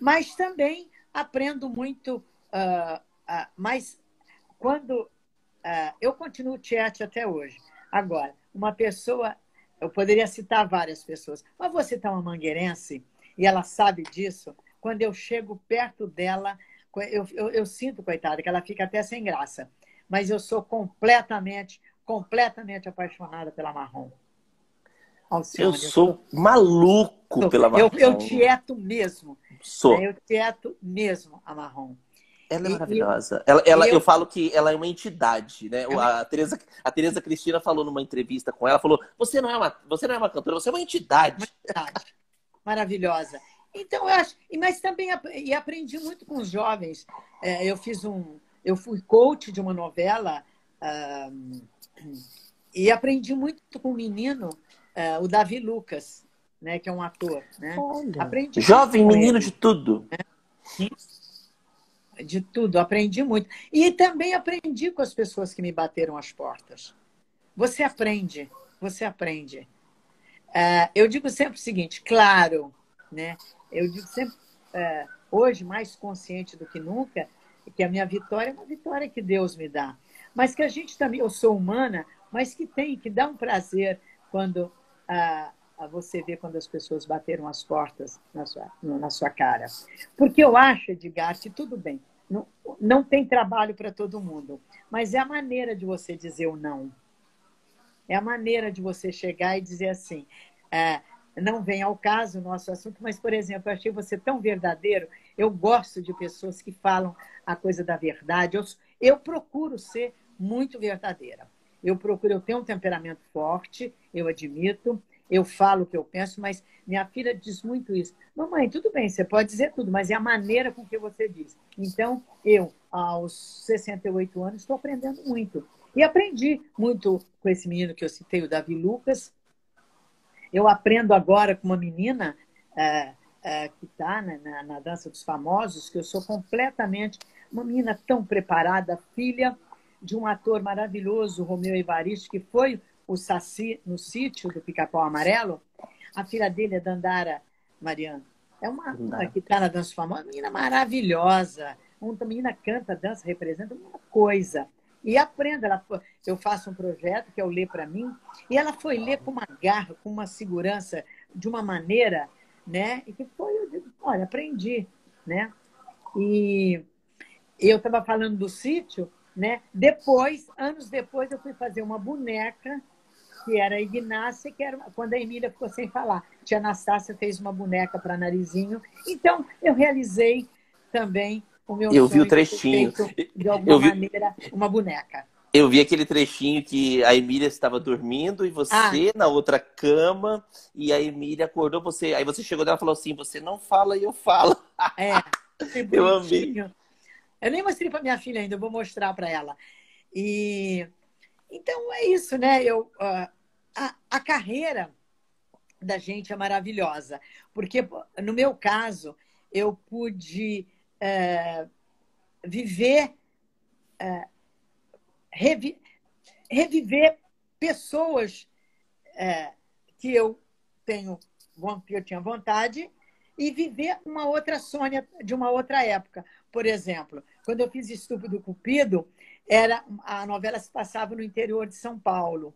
Mas também aprendo muito, uh, uh, mas quando eu continuo tiete até hoje. Agora, uma pessoa, eu poderia citar várias pessoas, mas você tá uma mangueirense e ela sabe disso, quando eu chego perto dela, eu, eu, eu sinto, coitada, que ela fica até sem graça. Mas eu sou completamente, completamente apaixonada pela Marrom. Alcione, eu, sou eu maluco pela Marrom. Eu, eu tieto mesmo. Sou. Eu tieto mesmo a Marrom. Ela é maravilhosa. ela, ela eu... eu... falo que ela é uma entidade, né? É a, Tereza, a Tereza Cristina falou numa entrevista com ela, falou: você não é uma, você não é uma cantora, você é uma entidade. Uma entidade. Maravilhosa. Então, eu acho. Mas também e aprendi muito com os jovens. É, eu fiz um. Eu fui coach de uma novela um, e aprendi muito com um menino, uh, o Davi Lucas, né, que é um ator. Né? Aprendi Jovem menino ele, de tudo. Né? De tudo, aprendi muito. E também aprendi com as pessoas que me bateram as portas. Você aprende, você aprende. Uh, eu digo sempre o seguinte, claro, né? Eu digo sempre, é, hoje, mais consciente do que nunca, que a minha vitória é uma vitória que Deus me dá. Mas que a gente também, eu sou humana, mas que tem, que dá um prazer quando ah, você vê quando as pessoas bateram as portas na sua, na sua cara. Porque eu acho, Edgar, que tudo bem, não, não tem trabalho para todo mundo, mas é a maneira de você dizer o não. É a maneira de você chegar e dizer assim: é, não vem ao caso o nosso assunto, mas, por exemplo, eu achei você tão verdadeiro. Eu gosto de pessoas que falam a coisa da verdade. Eu, eu procuro ser muito verdadeira. Eu procuro, eu tenho um temperamento forte, eu admito, eu falo o que eu penso, mas minha filha diz muito isso. Mamãe, tudo bem, você pode dizer tudo, mas é a maneira com que você diz. Então, eu, aos 68 anos, estou aprendendo muito. E aprendi muito com esse menino que eu citei, o Davi Lucas. Eu aprendo agora com uma menina é, é, que está na, na, na Dança dos Famosos, que eu sou completamente uma menina tão preparada, filha de um ator maravilhoso, Romeu Evaristo, que foi o Saci no sítio do Pica-Pau Amarelo. A filha dele é Dandara Mariana. É uma, uma que está na dança famosa, uma menina maravilhosa. Uma menina canta, dança, representa uma coisa. E aprenda. Ela, eu faço um projeto que é o Lê para mim, e ela foi ler com uma garra, com uma segurança, de uma maneira, né? E que foi, eu digo, olha, aprendi, né? E eu estava falando do sítio, né? Depois, anos depois, eu fui fazer uma boneca que era a Ignácia, que era quando a Emília ficou sem falar. Tia Anastácia fez uma boneca para narizinho. Então, eu realizei também o meu Eu vi o trechinho. De, de alguma vi... maneira, uma boneca. Eu vi aquele trechinho que a Emília estava dormindo e você ah. na outra cama e a Emília acordou você. Aí você chegou dela e falou assim: Você não fala e eu falo. É, [LAUGHS] eu amei. Eu nem mostrei para minha filha ainda, eu vou mostrar para ela. E então é isso, né? Eu, uh, a, a carreira da gente é maravilhosa, porque no meu caso eu pude uh, viver, uh, revi reviver pessoas uh, que eu tenho que eu tinha vontade e viver uma outra Sônia de uma outra época. Por exemplo, quando eu fiz Estúpido Cupido, era a novela se passava no interior de São Paulo,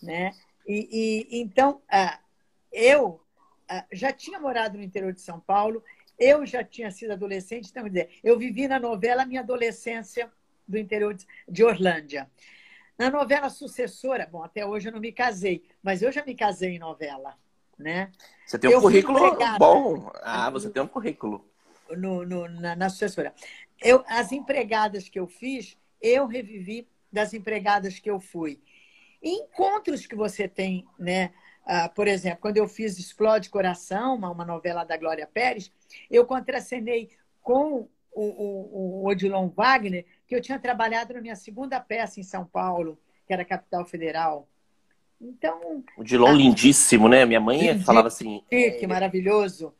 né? E, e então eu já tinha morado no interior de São Paulo, eu já tinha sido adolescente, então dizer, eu vivi na novela minha adolescência do interior de Orlândia. Na novela sucessora, bom, até hoje eu não me casei, mas eu já me casei em novela, né? Você tem um eu currículo bom. Ah, você tem um currículo. No, no na, na sucessora. Eu, as empregadas que eu fiz, eu revivi das empregadas que eu fui. encontros que você tem, né? Ah, por exemplo, quando eu fiz Explode Coração, uma, uma novela da Glória Pérez, eu contracenei com o, o, o, Odilon Wagner, que eu tinha trabalhado na minha segunda peça em São Paulo, que era Capital Federal. Então. O Odilon a... lindíssimo, né? Minha mãe lindíssimo, falava assim. Que maravilhoso,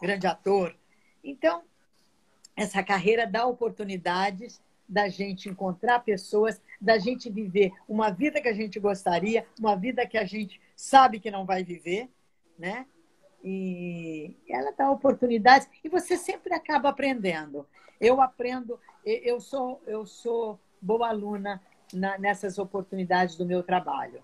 grande ator. Então, essa carreira dá oportunidades da gente encontrar pessoas, da gente viver uma vida que a gente gostaria, uma vida que a gente sabe que não vai viver, né? E ela dá oportunidades e você sempre acaba aprendendo. Eu aprendo, eu sou eu sou boa aluna na, nessas oportunidades do meu trabalho.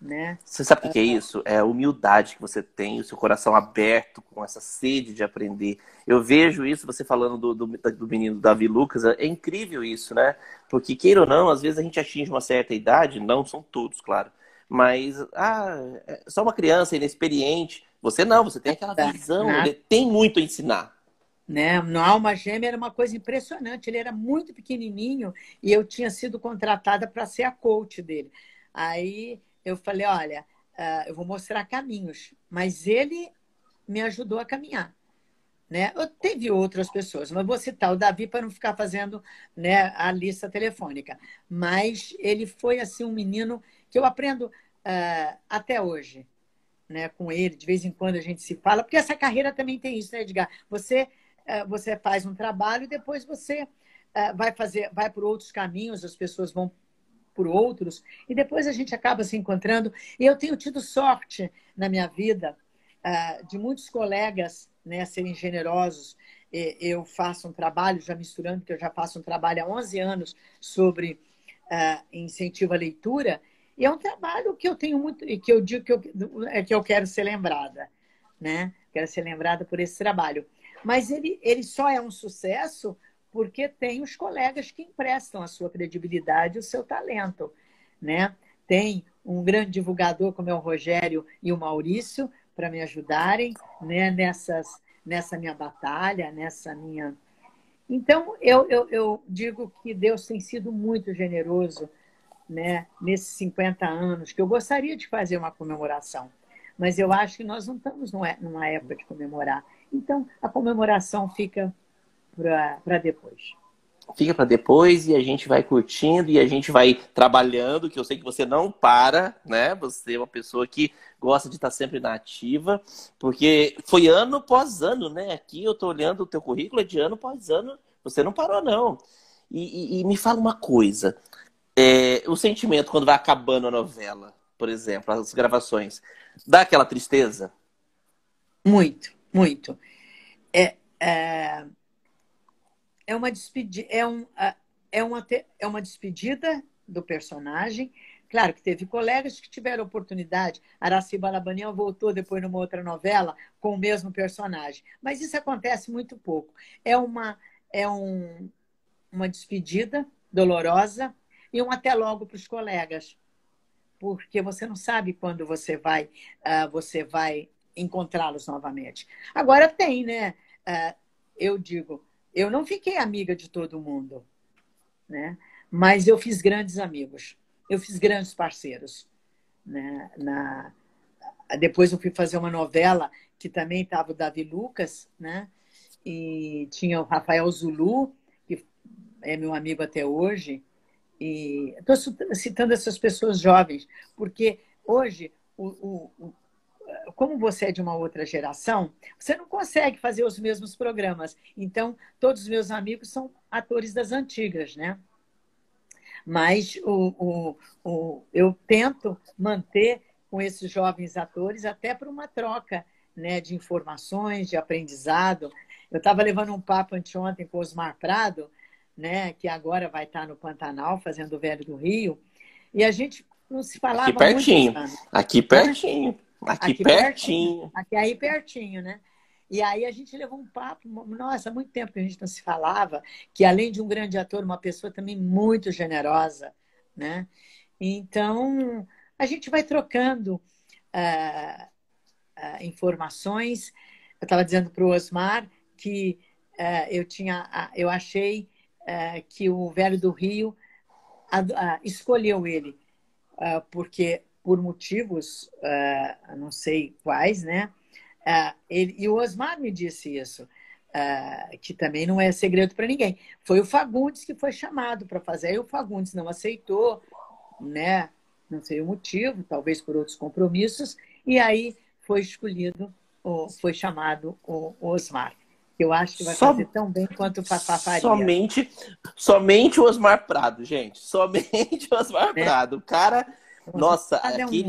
Né? Você sabe o que é isso? É a humildade que você tem, o seu coração aberto, com essa sede de aprender. Eu vejo isso, você falando do, do, do menino Davi Lucas, é incrível isso, né? Porque, queira ou não, às vezes a gente atinge uma certa idade, não são todos, claro, mas ah, é só uma criança inexperiente. Você não, você tem aquela é, visão, né? ele tem muito a ensinar. Né? No Alma Gêmea era uma coisa impressionante. Ele era muito pequenininho e eu tinha sido contratada para ser a coach dele. Aí eu falei, olha, uh, eu vou mostrar caminhos, mas ele me ajudou a caminhar. Né? Eu teve outras pessoas, mas vou citar o Davi para não ficar fazendo né, a lista telefônica. Mas ele foi assim um menino que eu aprendo uh, até hoje, né, com ele. De vez em quando a gente se fala, porque essa carreira também tem isso, né, Edgar? Você uh, você faz um trabalho e depois você uh, vai fazer, vai por outros caminhos, as pessoas vão por outros, e depois a gente acaba se encontrando. E eu tenho tido sorte na minha vida uh, de muitos colegas né, serem generosos. Eu faço um trabalho, já misturando, que eu já faço um trabalho há 11 anos sobre uh, incentivo à leitura, e é um trabalho que eu tenho muito, e que eu digo que eu, é que eu quero ser lembrada, né? Quero ser lembrada por esse trabalho. Mas ele, ele só é um sucesso porque tem os colegas que emprestam a sua credibilidade, o seu talento, né? Tem um grande divulgador como é o Rogério e o Maurício para me ajudarem né, nessas, nessa minha batalha, nessa minha. Então, eu, eu, eu digo que Deus tem sido muito generoso né, nesses 50 anos, que eu gostaria de fazer uma comemoração, mas eu acho que nós não estamos numa época de comemorar. Então, a comemoração fica para depois fica para depois e a gente vai curtindo e a gente vai trabalhando, que eu sei que você não para, né? Você é uma pessoa que gosta de estar sempre na ativa, porque foi ano após ano, né? Aqui eu tô olhando o teu currículo, é de ano após ano, você não parou, não. E, e, e me fala uma coisa, é, o sentimento quando vai acabando a novela, por exemplo, as gravações, dá aquela tristeza? Muito, muito. É, é é uma despedida, é, um, é, uma, é uma despedida do personagem. Claro que teve colegas que tiveram oportunidade. Araci Balabanian voltou depois numa outra novela com o mesmo personagem. Mas isso acontece muito pouco. É uma, é um, uma despedida dolorosa e um até logo para os colegas. Porque você não sabe quando você vai, uh, você vai encontrá-los novamente. Agora tem, né? Uh, eu digo, eu não fiquei amiga de todo mundo, né? Mas eu fiz grandes amigos, eu fiz grandes parceiros, né? Na depois eu fui fazer uma novela que também estava o Davi Lucas, né? E tinha o Rafael Zulu, que é meu amigo até hoje. E estou citando essas pessoas jovens, porque hoje o, o, como você é de uma outra geração, você não consegue fazer os mesmos programas. Então, todos os meus amigos são atores das antigas, né? Mas o, o, o, eu tento manter com esses jovens atores até para uma troca né, de informações, de aprendizado. Eu estava levando um papo anteontem com o Osmar Prado, né, que agora vai estar no Pantanal fazendo o Velho do Rio, e a gente não se falava aqui pertinho, aqui pertinho. Aqui, aqui pertinho. pertinho. Aqui aí pertinho, né? E aí a gente levou um papo, nossa, há muito tempo que a gente não se falava, que além de um grande ator, uma pessoa também muito generosa, né? Então, a gente vai trocando uh, uh, informações. Eu estava dizendo para o Osmar que uh, eu tinha, eu achei que o velho do Rio escolheu ele, porque por motivos, uh, não sei quais, né? Uh, ele, e o Osmar me disse isso, uh, que também não é segredo para ninguém. Foi o Fagundes que foi chamado para fazer, aí o Fagundes não aceitou, né? Não sei o motivo, talvez por outros compromissos, e aí foi escolhido, foi chamado o Osmar. Eu acho que vai Som... fazer tão bem quanto o Papá faria. Somente, somente o Osmar Prado, gente. Somente o Osmar é. Prado. O cara nossa, aquele,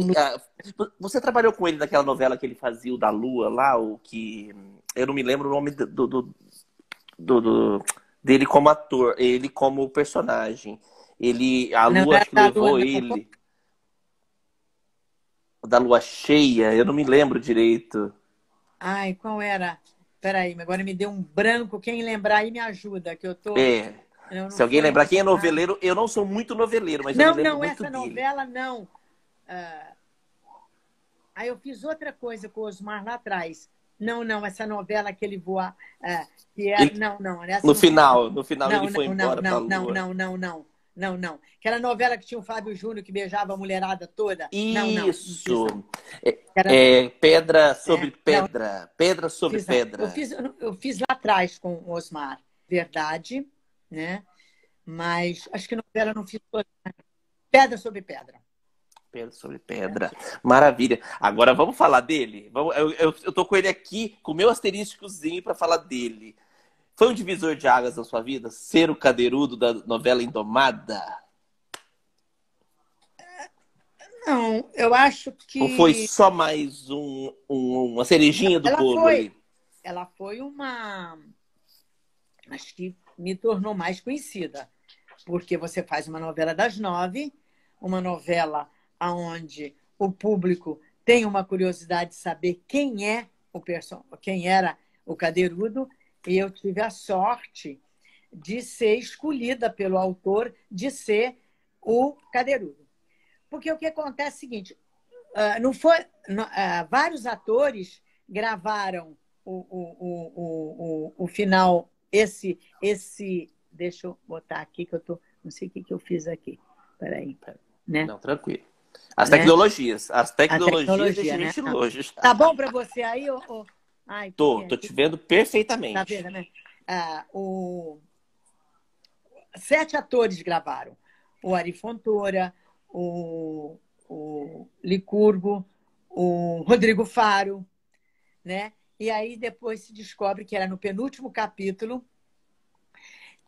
você trabalhou com ele naquela novela que ele fazia, o da Lua lá, o que. Eu não me lembro o nome do, do, do, do dele como ator, ele como personagem. Ele, a Lua acho que levou lua, ele. Da Lua Cheia, eu não me lembro direito. Ai, qual era? Peraí, agora me deu um branco. Quem lembrar aí me ajuda, que eu tô. É. Se alguém lembrar quem é noveleiro, eu não sou muito noveleiro, mas não, eu lembro não, muito essa dele. novela não. Uh... Aí eu fiz outra coisa com o Osmar lá atrás. Não, não, essa novela que ele voa, uh, que é, ele... não, não. no não... final, no final não, ele foi não, embora não, não, não, não, não, não, não. Aquela novela que tinha o Fábio Júnior que beijava a mulherada toda. Isso. Não, não, é, Era... é, pedra sobre é, pedra. Pedra sobre fiz, pedra. Eu fiz, eu fiz lá atrás com o Osmar. Verdade né? Mas acho que novela não ficou pedra sobre pedra. Pedra sobre pedra. Maravilha. Agora vamos falar dele. Vamos, eu, eu, eu tô com ele aqui, com o meu asterísticozinho para falar dele. Foi um divisor de águas na sua vida? Ser o cadeirudo da novela Indomada? Não, eu acho que. Ou foi só mais um, um uma cerejinha do ela bolo foi, aí? Ela foi uma. Acho que me tornou mais conhecida, porque você faz uma novela das nove, uma novela onde o público tem uma curiosidade de saber quem é o person... quem era o Cadeirudo, e eu tive a sorte de ser escolhida pelo autor de ser o Cadeirudo. Porque o que acontece é o seguinte, uh, não foi. Uh, vários atores gravaram o, o, o, o, o, final, esse, esse. Deixa eu botar aqui que eu tô. Não sei o que, que eu fiz aqui. Peraí. Né? Não, tranquilo. As né? tecnologias. As tecnologias tecnologia, né? gente longe. Tá bom para você aí? Ou... Ai, tô, tô te vendo perfeitamente. Tá vendo, né? Ah, o... Sete atores gravaram. O Ari Fontoura, o, o Licurgo, o Rodrigo Faro, né? E aí depois se descobre que era no penúltimo capítulo,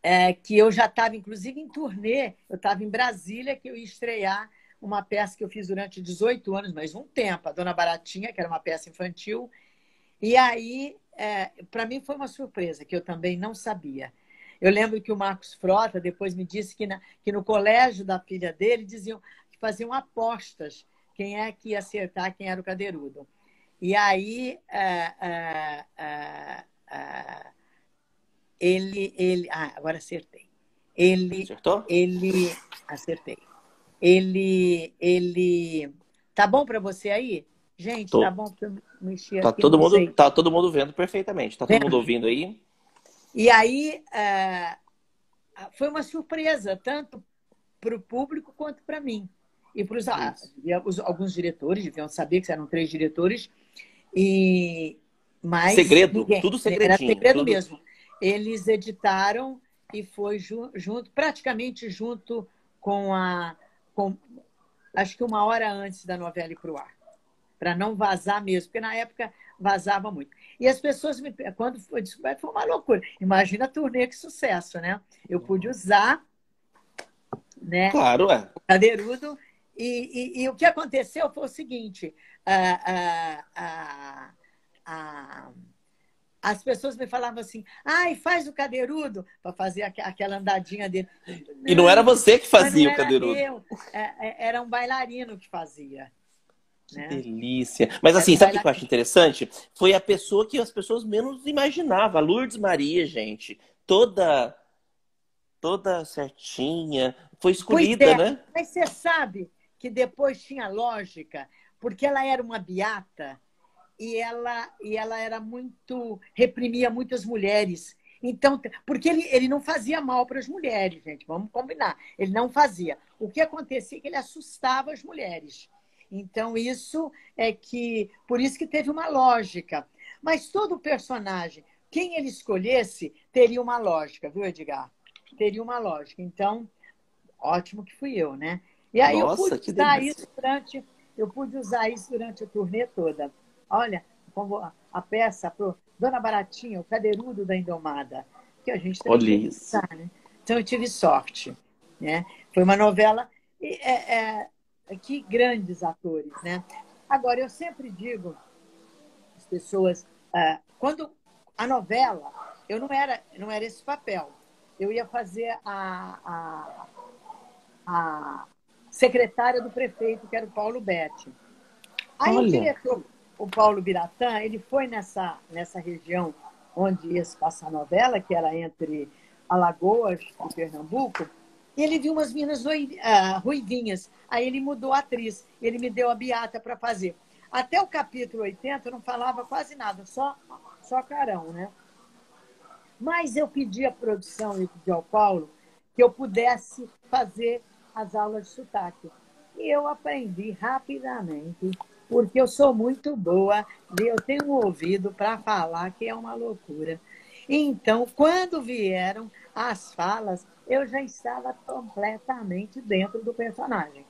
é, que eu já estava, inclusive, em turnê, eu estava em Brasília, que eu ia estrear uma peça que eu fiz durante 18 anos, mas um tempo, a Dona Baratinha, que era uma peça infantil. E aí, é, para mim foi uma surpresa, que eu também não sabia. Eu lembro que o Marcos Frota depois me disse que, na, que no colégio da filha dele diziam que faziam apostas quem é que ia acertar quem era o cadeirudo. E aí é, é, é ele, ele. Ah, agora acertei. Ele. Acertou? Ele. Acertei. Ele. Ele. Tá bom para você aí? Gente, Tô. tá bom que eu mexi tá aqui. Todo mundo, tá todo mundo vendo perfeitamente. Tá todo mundo [LAUGHS] ouvindo aí? E aí. Foi uma surpresa, tanto para o público quanto para mim. E para os alguns diretores, deviam saber que eram três diretores. E mas segredo, ninguém, tudo segredinho. Era segredo tudo... mesmo. Eles editaram e foi ju junto, praticamente junto com a. Com, acho que uma hora antes da novela ir para o ar. Para não vazar mesmo, porque na época vazava muito. E as pessoas me. Quando foi descoberto, foi uma loucura. Imagina a turnê que sucesso, né? Eu pude usar. Né, claro, é. Cadeirudo. E, e, e o que aconteceu foi o seguinte: a, a, a, as pessoas me falavam assim, ai, faz o cadeirudo, para fazer aquela andadinha dele. E não era você que fazia o cadeirudo. Eu, é, é, era um bailarino que fazia. Que né? delícia. Mas assim, sabe o que eu acho interessante? Foi a pessoa que as pessoas menos imaginavam. A Lourdes Maria, gente. Toda toda certinha. Foi escolhida, é, né? Mas você sabe que depois tinha lógica, porque ela era uma beata e ela, e ela era muito. reprimia muitas mulheres. Então, porque ele, ele não fazia mal para as mulheres, gente, vamos combinar. Ele não fazia. O que acontecia é que ele assustava as mulheres. Então, isso é que. Por isso que teve uma lógica. Mas todo personagem, quem ele escolhesse, teria uma lógica, viu, Edgar? Teria uma lógica. Então, ótimo que fui eu, né? E aí Nossa, eu pude usar isso durante. Eu pude usar isso durante a turnê toda. Olha, como a peça pro Dona Baratinha, o cadeirudo da Indomada, que a gente tem que né? Então eu tive sorte, né? Foi uma novela e, é, é, é, que grandes atores, né? Agora eu sempre digo as pessoas é, quando a novela eu não era não era esse papel, eu ia fazer a, a, a secretária do prefeito que era o Paulo Betti. Aí Olha. o diretor o Paulo Biratã, ele foi nessa, nessa região onde ia se passar a novela, que era entre Alagoas e Pernambuco, e ele viu umas meninas ah, ruivinhas. Aí ele mudou a atriz, ele me deu a Beata para fazer. Até o capítulo 80 eu não falava quase nada, só, só carão, né? Mas eu pedi à produção e pedi ao Paulo que eu pudesse fazer as aulas de sotaque. E eu aprendi rapidamente porque eu sou muito boa, eu tenho um ouvido para falar que é uma loucura. Então, quando vieram as falas, eu já estava completamente dentro do personagem.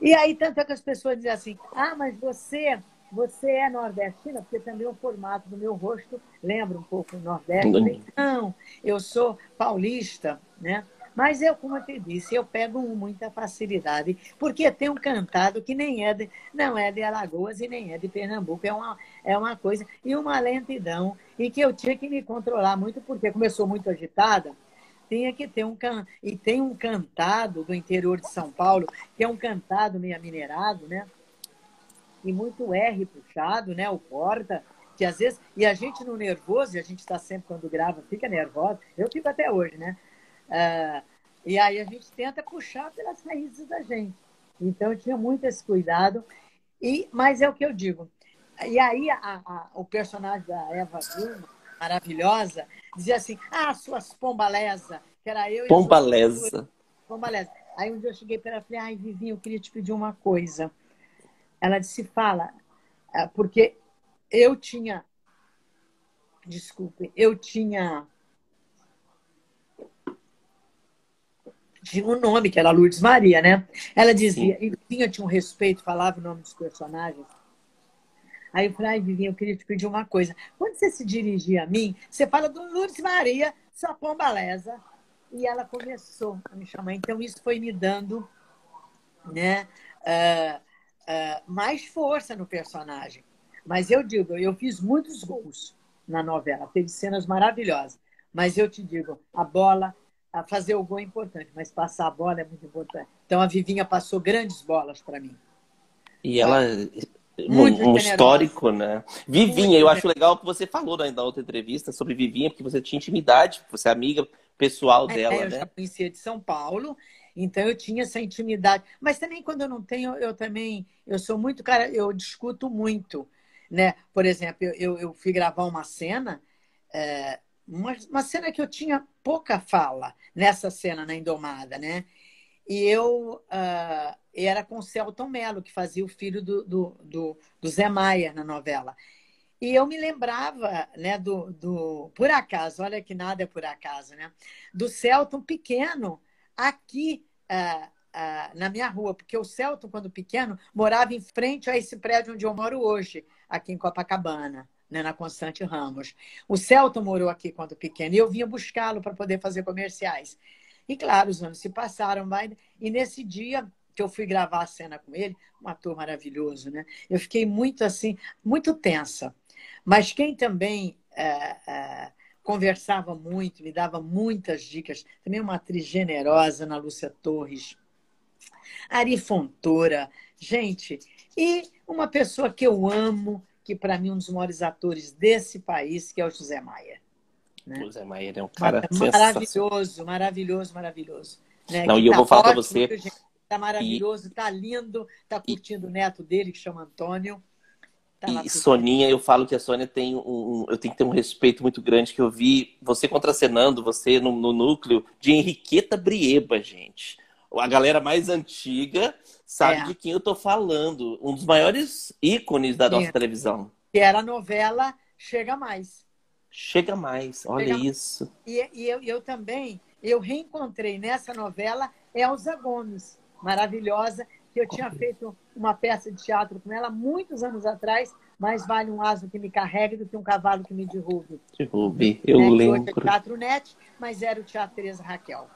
E aí, tanto é que as pessoas dizem assim: ah, mas você, você é nordestina? Porque também o formato do meu rosto lembra um pouco o Nordeste. Não, eu sou paulista, né? Mas eu, como eu te disse, eu pego muita facilidade, porque tem um cantado que nem é de, não é de Alagoas e nem é de Pernambuco, é uma, é uma coisa, e uma lentidão, e que eu tinha que me controlar muito, porque sou muito agitada, tinha que ter um can... e tem um cantado do interior de São Paulo, que é um cantado meio minerado, né? E muito R puxado, né? O porta, que às vezes, e a gente no nervoso, e a gente está sempre quando grava, fica nervosa, eu fico até hoje, né? Uh, e aí a gente tenta puxar pelas raízes da gente. Então eu tinha muito esse cuidado. E, mas é o que eu digo. E aí a, a, o personagem da Eva Vilma, maravilhosa, dizia assim, ah, suas pombalesa, que era eu Pombalesa. Pombalesa. Aí um dia eu cheguei para ela e falei, ai, Vivinho, eu queria te pedir uma coisa. Ela disse, fala, é, porque eu tinha, desculpe, eu tinha tinha um nome, que era Lourdes Maria, né? Ela dizia, Sim. e tinha, tinha um respeito, falava o nome dos personagens. Aí eu falei, ai, Vivinha, eu queria te pedir uma coisa. Quando você se dirigir a mim, você fala do Lourdes Maria, sua pombalesa. E ela começou a me chamar. Então, isso foi me dando né, uh, uh, mais força no personagem. Mas eu digo, eu fiz muitos gols na novela, teve cenas maravilhosas. Mas eu te digo, a bola fazer o gol é importante, mas passar a bola é muito importante. Então a Vivinha passou grandes bolas para mim. E ela muito um, um histórico, né? Vivinha, muito eu acho legal que você falou né, na outra entrevista sobre Vivinha, porque você tinha intimidade, você é amiga pessoal é, dela, é, eu né? já conhecia de São Paulo, então eu tinha essa intimidade. Mas também quando eu não tenho, eu também, eu sou muito, cara, eu discuto muito, né? Por exemplo, eu, eu fui gravar uma cena, é, uma, uma cena que eu tinha pouca fala nessa cena na Indomada, né? E eu uh, era com o Celton Mello, que fazia o filho do, do, do, do, Zé Maier na novela. E eu me lembrava, né, do, do. Por acaso, olha que nada é por acaso, né? Do Celton pequeno aqui uh, uh, na minha rua, porque o Celton, quando pequeno, morava em frente a esse prédio onde eu moro hoje, aqui em Copacabana né, na Constante Ramos. O Celton morou aqui quando pequeno e eu vinha buscá-lo para poder fazer comerciais. E claro, os anos se passaram, vai, e nesse dia que eu fui gravar a cena com ele, um ator maravilhoso, né? Eu fiquei muito assim, muito tensa. Mas quem também é, é, conversava muito, me dava muitas dicas, também uma atriz generosa, Ana Lúcia Torres, Ari Fontoura, gente, e uma pessoa que eu amo, que para mim é um dos maiores atores desse país, que é o José Maia. Né? José Maia é um cara maravilhoso, maravilhoso, maravilhoso. Né? Não, que e eu tá vou falar para você. Está maravilhoso, está e... lindo, está curtindo e... o neto dele, que chama Antônio. Tá e Soninha, eu falo que a Sônia tem um, um, Eu tenho que ter um respeito muito grande, que eu vi você contracenando, você no, no núcleo de Henriqueta Brieba, gente. A galera mais antiga sabe é. de quem eu tô falando. Um dos maiores ícones da nossa é. televisão. Que era a novela Chega Mais. Chega Mais, olha Chega... isso. E, e eu, eu também, eu reencontrei nessa novela Elza Gomes, maravilhosa, que eu tinha feito uma peça de teatro com ela muitos anos atrás, mais vale um asno que me carregue do que um cavalo que me derrube. Derrube, eu né? lembro. Hoje é Teatro Net, mas era o Teatro Teresa Raquel.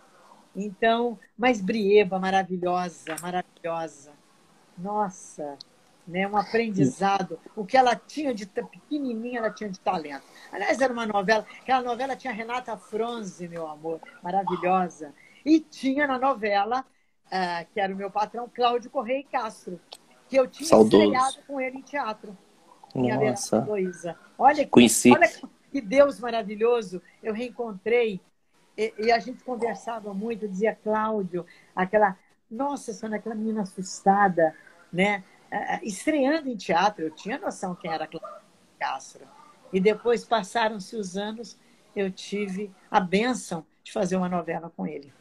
Então, mas Brieba, maravilhosa, maravilhosa. Nossa, né? um aprendizado. O que ela tinha de pequenininha, ela tinha de talento. Aliás, era uma novela, aquela novela tinha Renata Fronze, meu amor, maravilhosa. E tinha na novela, uh, que era o meu patrão, Cláudio Correia Castro, que eu tinha estreado com ele em teatro. Nossa. Olha, que, olha que Deus maravilhoso. Eu reencontrei e, e, a gente conversava muito, dizia Cláudio, aquela, nossa, Sônia, aquela menina assustada, né? Estreando em teatro, eu tinha noção quem era Cláudio Castro. E depois passaram-se os anos, eu tive a benção de fazer uma novela com ele.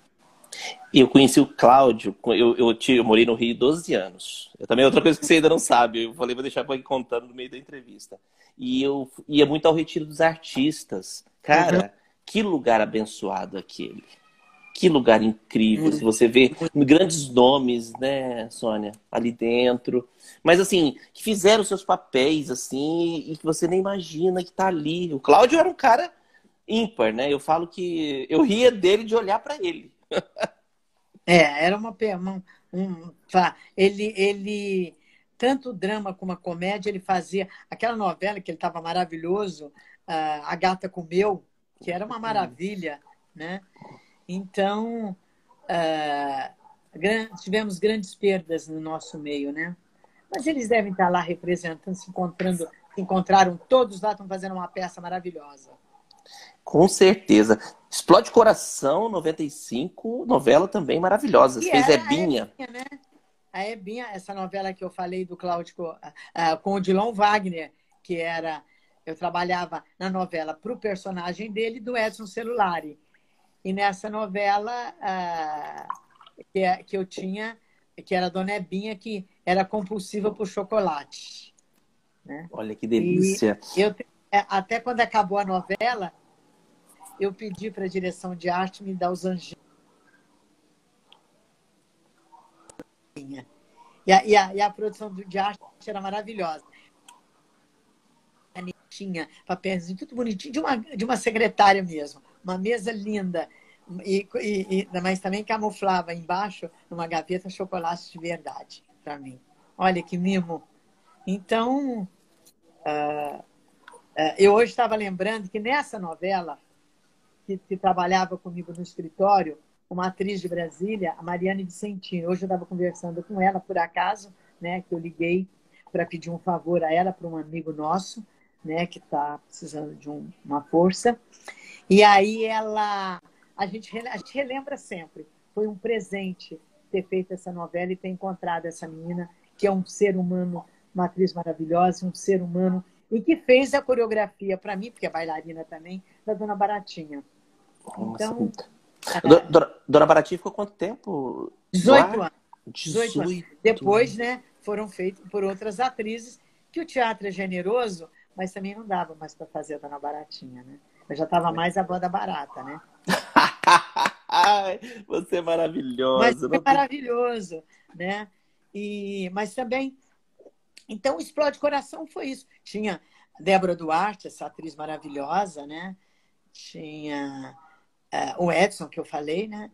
Eu conheci o Cláudio, eu, eu, eu, morei no Rio 12 anos. Eu também outra coisa que você ainda não sabe, eu falei, vou deixar para ir contando no meio da entrevista. E eu ia muito ao retiro dos artistas. Cara, uhum. Que lugar abençoado aquele. Que lugar incrível. Se você vê grandes nomes, né, Sônia, ali dentro. Mas assim, que fizeram seus papéis assim e que você nem imagina que tá ali. O Cláudio era um cara ímpar, né? Eu falo que eu ria dele de olhar para ele. é, era uma, uma um, ele ele tanto drama como a comédia ele fazia aquela novela que ele estava maravilhoso, a Gata Comeu, que era uma uhum. maravilha, né? Então, uh, tivemos grandes perdas no nosso meio, né? Mas eles devem estar lá representando, se encontrando, se encontraram todos lá, estão fazendo uma peça maravilhosa. Com certeza. Explode Coração, 95, novela também maravilhosa. Fez Ebinha. né? a Ebinha, essa novela que eu falei do Cláudio uh, com o Dilon Wagner, que era. Eu trabalhava na novela para o personagem dele, do Edson Celulari. E nessa novela uh, que, é, que eu tinha, que era a Dona Ebinha, que era compulsiva por chocolate. Né? Olha que delícia! E eu, é, até quando acabou a novela, eu pedi para a direção de arte me dar os anjinhos. E a, e a, e a produção de arte era maravilhosa. Tinha papéis tudo bonitinho, de uma, de uma secretária mesmo. Uma mesa linda. E, e, e, mas também camuflava embaixo, numa gaveta, chocolate de verdade para mim. Olha que mimo. Então, uh, uh, eu hoje estava lembrando que nessa novela, que, que, trabalhava comigo no escritório, uma atriz de Brasília, a Mariane Vicentini. Hoje eu estava conversando com ela, por acaso, né, que eu liguei para pedir um favor a ela, para um amigo nosso, né, que está precisando de um, uma força. E aí ela, a gente, a gente relembra sempre, foi um presente ter feito essa novela e ter encontrado essa menina, que é um ser humano, uma atriz maravilhosa, um ser humano, e que fez a coreografia para mim, porque é bailarina também, da Dona Baratinha. Nossa, então, Dona, Dona Baratinha ficou quanto tempo? 18 anos. 18 anos. Depois, né, foram feitos por outras atrizes, que o teatro é generoso, mas também não dava mais para fazer a Dona Baratinha, né? Eu já estava mais a da barata, né? [LAUGHS] Você é maravilhosa. Mas é maravilhoso, né? E, mas também, então, Explode Coração foi isso. Tinha Débora Duarte, essa atriz maravilhosa, né? Tinha uh, o Edson, que eu falei, né?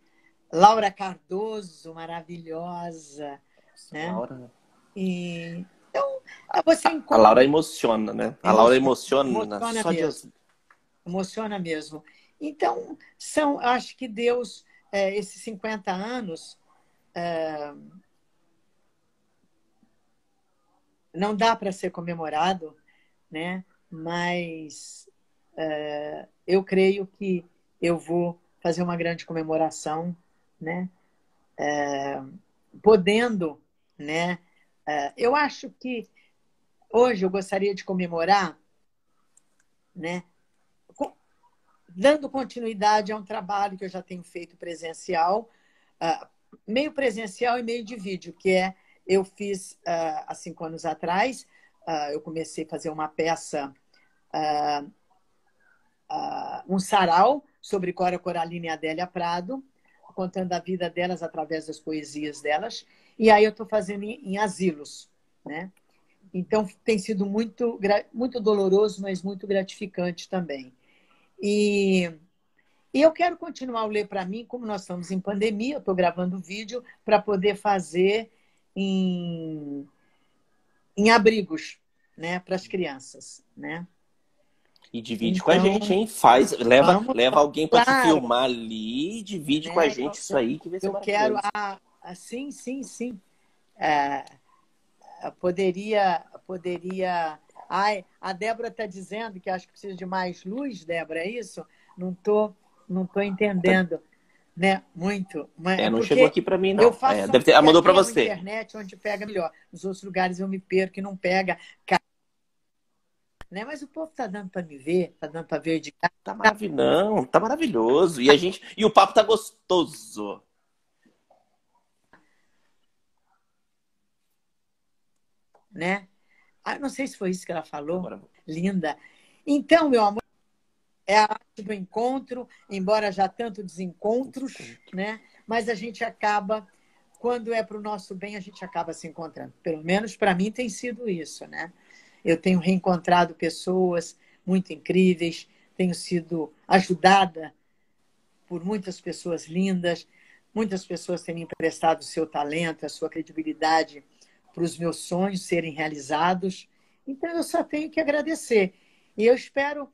Laura Cardoso, maravilhosa. Né? Laura, né? E, então, você encontra... A Laura emociona, né? A Laura emociona, emociona só mesmo. De... Emociona mesmo. Então, são, acho que Deus, é, esses 50 anos, é, não dá para ser comemorado, né? mas é, eu creio que eu vou fazer uma grande comemoração, né? É, podendo, né? É, eu acho que hoje eu gostaria de comemorar, né? Dando continuidade a um trabalho que eu já tenho feito presencial, uh, meio presencial e meio de vídeo, que é eu fiz uh, há cinco anos atrás, eu comecei a fazer uma peça, um sarau sobre Cora Coralina e Adélia Prado, contando a vida delas através das poesias delas. E aí eu estou fazendo em, em, asilos, né? Então tem sido muito, muito doloroso, mas muito gratificante também. E, e eu quero continuar o Ler para mim, como nós estamos em pandemia, eu estou gravando vídeo para poder fazer em, em abrigos né, para as crianças. Né? E divide então, com a então, gente, hein? Faz, leva, leva alguém para claro. te filmar ali, divide com a né, gente isso aí que vai ser Eu quero, a, sim, sim, sim. É, poderia, poderia. Ai, a Débora está dizendo que acho que precisa de mais luz, Débora, é isso? Não tô, não tô entendendo, né? Muito. Mas, é, não chegou aqui para mim não. Eu faço é, deve ter, mandou para você. internet onde pega melhor. Nos outros lugares eu me perco e não pega. Né? Mas o povo tá dando para me ver, tá dando para ver de cá. Tá maravilhoso, tá maravilhoso. E a gente, e o papo tá gostoso. Né? Ah, não sei se foi isso que ela falou. Agora... Linda. Então, meu amor, é a arte do encontro, embora já tanto desencontros, né? Mas a gente acaba, quando é para o nosso bem, a gente acaba se encontrando. Pelo menos para mim tem sido isso, né? Eu tenho reencontrado pessoas muito incríveis, tenho sido ajudada por muitas pessoas lindas, muitas pessoas têm me emprestado o seu talento, a sua credibilidade para os meus sonhos serem realizados. Então eu só tenho que agradecer. E eu espero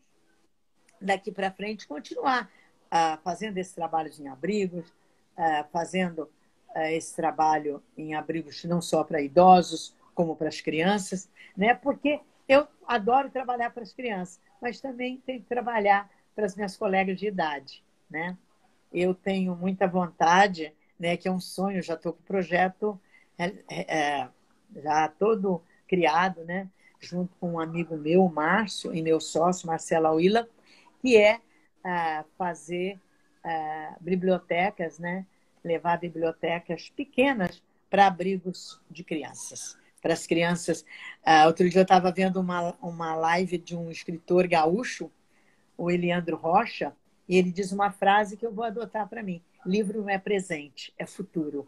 daqui para frente continuar uh, fazendo esse trabalho em abrigos, uh, fazendo uh, esse trabalho em abrigos não só para idosos, como para as crianças, né? Porque eu adoro trabalhar para as crianças, mas também tenho que trabalhar para as minhas colegas de idade, né? Eu tenho muita vontade, né? Que é um sonho, já estou com o projeto é, é, já todo criado, né? junto com um amigo meu, Márcio, e meu sócio, Marcelo Auila, que é ah, fazer ah, bibliotecas, né? levar bibliotecas pequenas para abrigos de crianças. Para as crianças. Uh, outro dia eu estava vendo uma, uma live de um escritor gaúcho, o Eliandro Rocha, e ele diz uma frase que eu vou adotar para mim: livro não é presente, é futuro.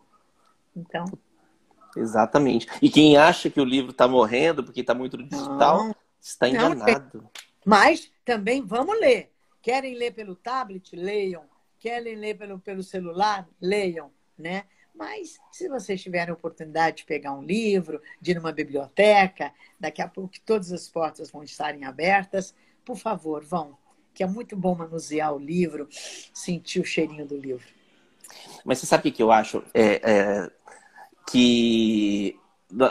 Então. Exatamente. E quem acha que o livro está morrendo porque está muito digital, não, está enganado. Não, mas também vamos ler. Querem ler pelo tablet? Leiam. Querem ler pelo, pelo celular? Leiam. Né? Mas se vocês tiverem a oportunidade de pegar um livro, de ir numa biblioteca, daqui a pouco todas as portas vão estarem abertas, por favor, vão. Que é muito bom manusear o livro, sentir o cheirinho do livro. Mas você sabe o que eu acho? É, é, que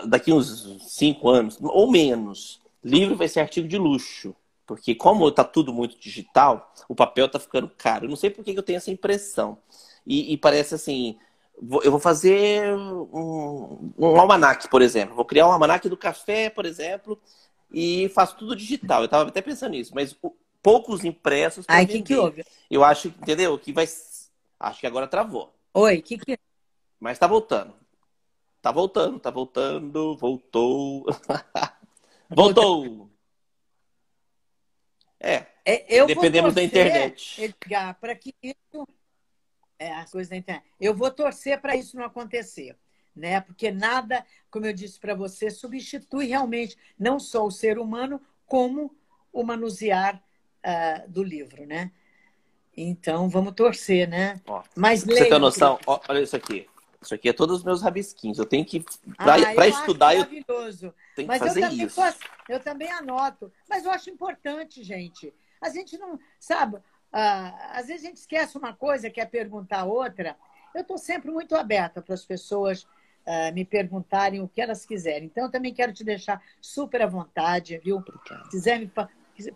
daqui uns cinco anos, ou menos, livro vai ser artigo de luxo. Porque como está tudo muito digital, o papel está ficando caro. Eu não sei por que eu tenho essa impressão. E, e parece assim, eu vou fazer um, um almanac, por exemplo. Vou criar um almanac do café, por exemplo, e faço tudo digital. Eu estava até pensando nisso, mas poucos impressos. Ai, que que houve? Eu acho, entendeu? Que vai. Acho que agora travou. Oi, que que. Mas tá voltando. Tá voltando, tá voltando, voltou. [LAUGHS] voltou. É. é dependemos da internet. Edgar, para que isso é, as coisas da internet. Eu vou torcer para isso não acontecer, né? Porque nada, como eu disse para você, substitui realmente não só o ser humano, como o manusear uh, do livro, né? Então, vamos torcer, né? Ó, Mas Você tem noção? Ó, olha isso aqui. Isso aqui é todos os meus rabisquinhos. Eu tenho que. Para ah, estudar, eu tenho que fazer eu também, isso. Eu também anoto. Mas eu acho importante, gente. A gente não. Sabe, ah, às vezes a gente esquece uma coisa, quer perguntar outra. Eu estou sempre muito aberta para as pessoas ah, me perguntarem o que elas quiserem. Então, eu também quero te deixar super à vontade, viu? Se quiser me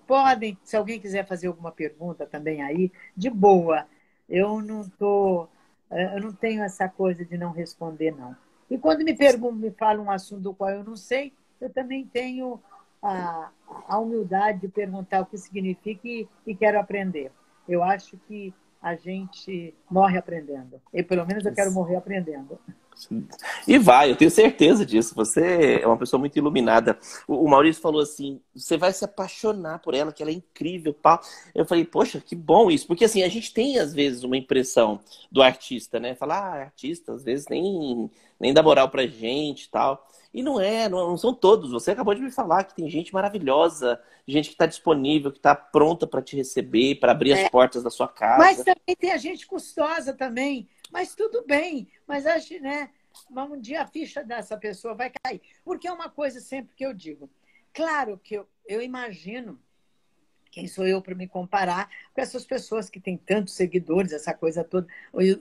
podem, se alguém quiser fazer alguma pergunta também aí, de boa. Eu não tô, eh, eu não tenho essa coisa de não responder não. E quando me perguntam, me falam um assunto do qual eu não sei, eu também tenho a, a humildade de perguntar o que significa e, e quero aprender eu acho que a gente morre aprendendo. E pelo menos eu quero morrer aprendendo. E vai, eu tenho certeza disso. Você é uma pessoa muito iluminada. O Maurício falou assim: você vai se apaixonar por ela, que ela é incrível, pau. Eu falei, poxa, que bom isso. Porque assim, a gente tem às vezes uma impressão do artista, né? Falar, ah, artista, às vezes nem, nem dá moral pra gente tal. E não é, não, não são todos. Você acabou de me falar que tem gente maravilhosa, gente que está disponível, que está pronta para te receber, para abrir é. as portas da sua casa. Mas também tem a gente custosa também. Mas tudo bem. Mas acho, né? Um dia a ficha dessa pessoa vai cair. Porque é uma coisa sempre que eu digo. Claro que eu, eu imagino quem sou eu para me comparar com essas pessoas que têm tantos seguidores, essa coisa toda,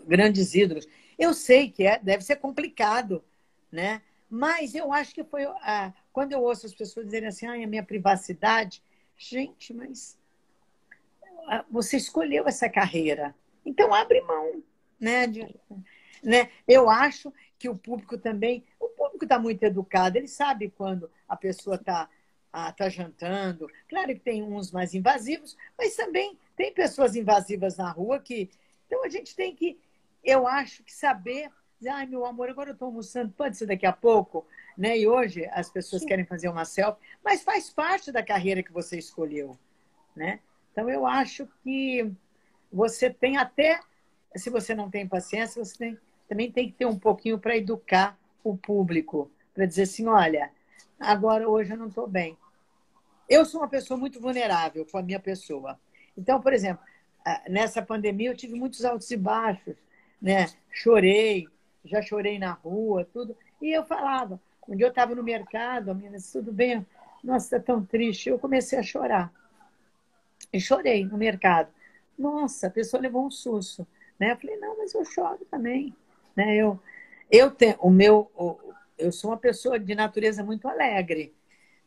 grandes ídolos. Eu sei que é, deve ser complicado, né? Mas eu acho que foi ah, quando eu ouço as pessoas dizerem assim, ah, a minha privacidade. Gente, mas ah, você escolheu essa carreira, então abre mão, né? De, né? Eu acho que o público também, o público está muito educado, ele sabe quando a pessoa está ah, tá jantando. Claro que tem uns mais invasivos, mas também tem pessoas invasivas na rua que. Então a gente tem que, eu acho que saber dizer, ai, meu amor, agora eu estou almoçando, pode ser daqui a pouco? Né? E hoje as pessoas Sim. querem fazer uma selfie, mas faz parte da carreira que você escolheu. Né? Então, eu acho que você tem até, se você não tem paciência, você tem, também tem que ter um pouquinho para educar o público, para dizer assim, olha, agora hoje eu não estou bem. Eu sou uma pessoa muito vulnerável com a minha pessoa. Então, por exemplo, ah, nessa pandemia eu tive muitos altos e baixos, né? Chorei, já chorei na rua, tudo. E eu falava, um dia eu estava no mercado, a menina disse, tudo bem? Nossa, está tão triste. Eu comecei a chorar. E chorei no mercado. Nossa, a pessoa levou um susto. Né? Eu falei, não, mas eu choro também. Né? Eu, eu tenho o meu, eu sou uma pessoa de natureza muito alegre.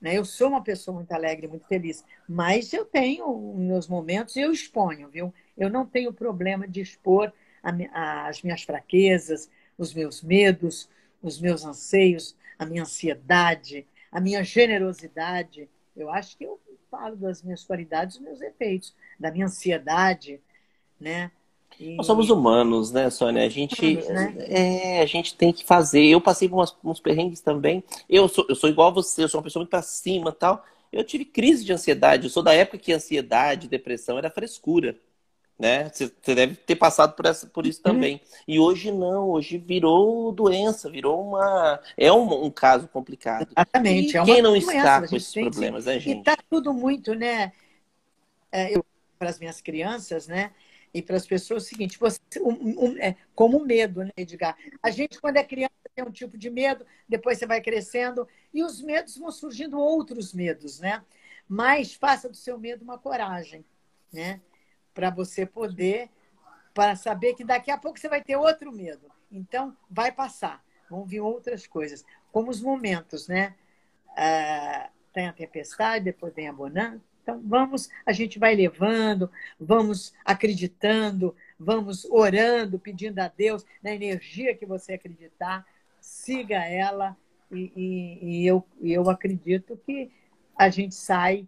Né? Eu sou uma pessoa muito alegre, muito feliz. Mas eu tenho meus momentos e eu exponho, viu? Eu não tenho problema de expor a, as minhas fraquezas, os meus medos, os meus anseios, a minha ansiedade, a minha generosidade. Eu acho que eu falo das minhas qualidades e meus defeitos, da minha ansiedade, né? E... Nós somos humanos, né, Sônia? A gente, humanos, né? é, a gente tem que fazer. Eu passei por umas, uns perrengues também. Eu sou, eu sou igual a você, eu sou uma pessoa muito pra cima tal. Eu tive crise de ansiedade. Eu sou da época que ansiedade, depressão era frescura. Né? Você deve ter passado por, essa, por isso uhum. também. E hoje não, hoje virou doença, virou uma. É um, um caso complicado. Exatamente. E é quem não doença, está com esses problemas, né, gente? E tá tudo muito, né? É, eu, para as minhas crianças, né? E para as pessoas, é o seguinte, você, um, um, é, como medo, né, Edgar? A gente, quando é criança, tem um tipo de medo, depois você vai crescendo, e os medos vão surgindo outros medos, né? Mas faça do seu medo uma coragem, né? para você poder, para saber que daqui a pouco você vai ter outro medo. Então, vai passar, vão vir outras coisas, como os momentos, né? Ah, tem a tempestade, depois tem a bonança. Então, vamos, a gente vai levando, vamos acreditando, vamos orando, pedindo a Deus, na energia que você acreditar, siga ela, e, e, e eu, eu acredito que a gente sai,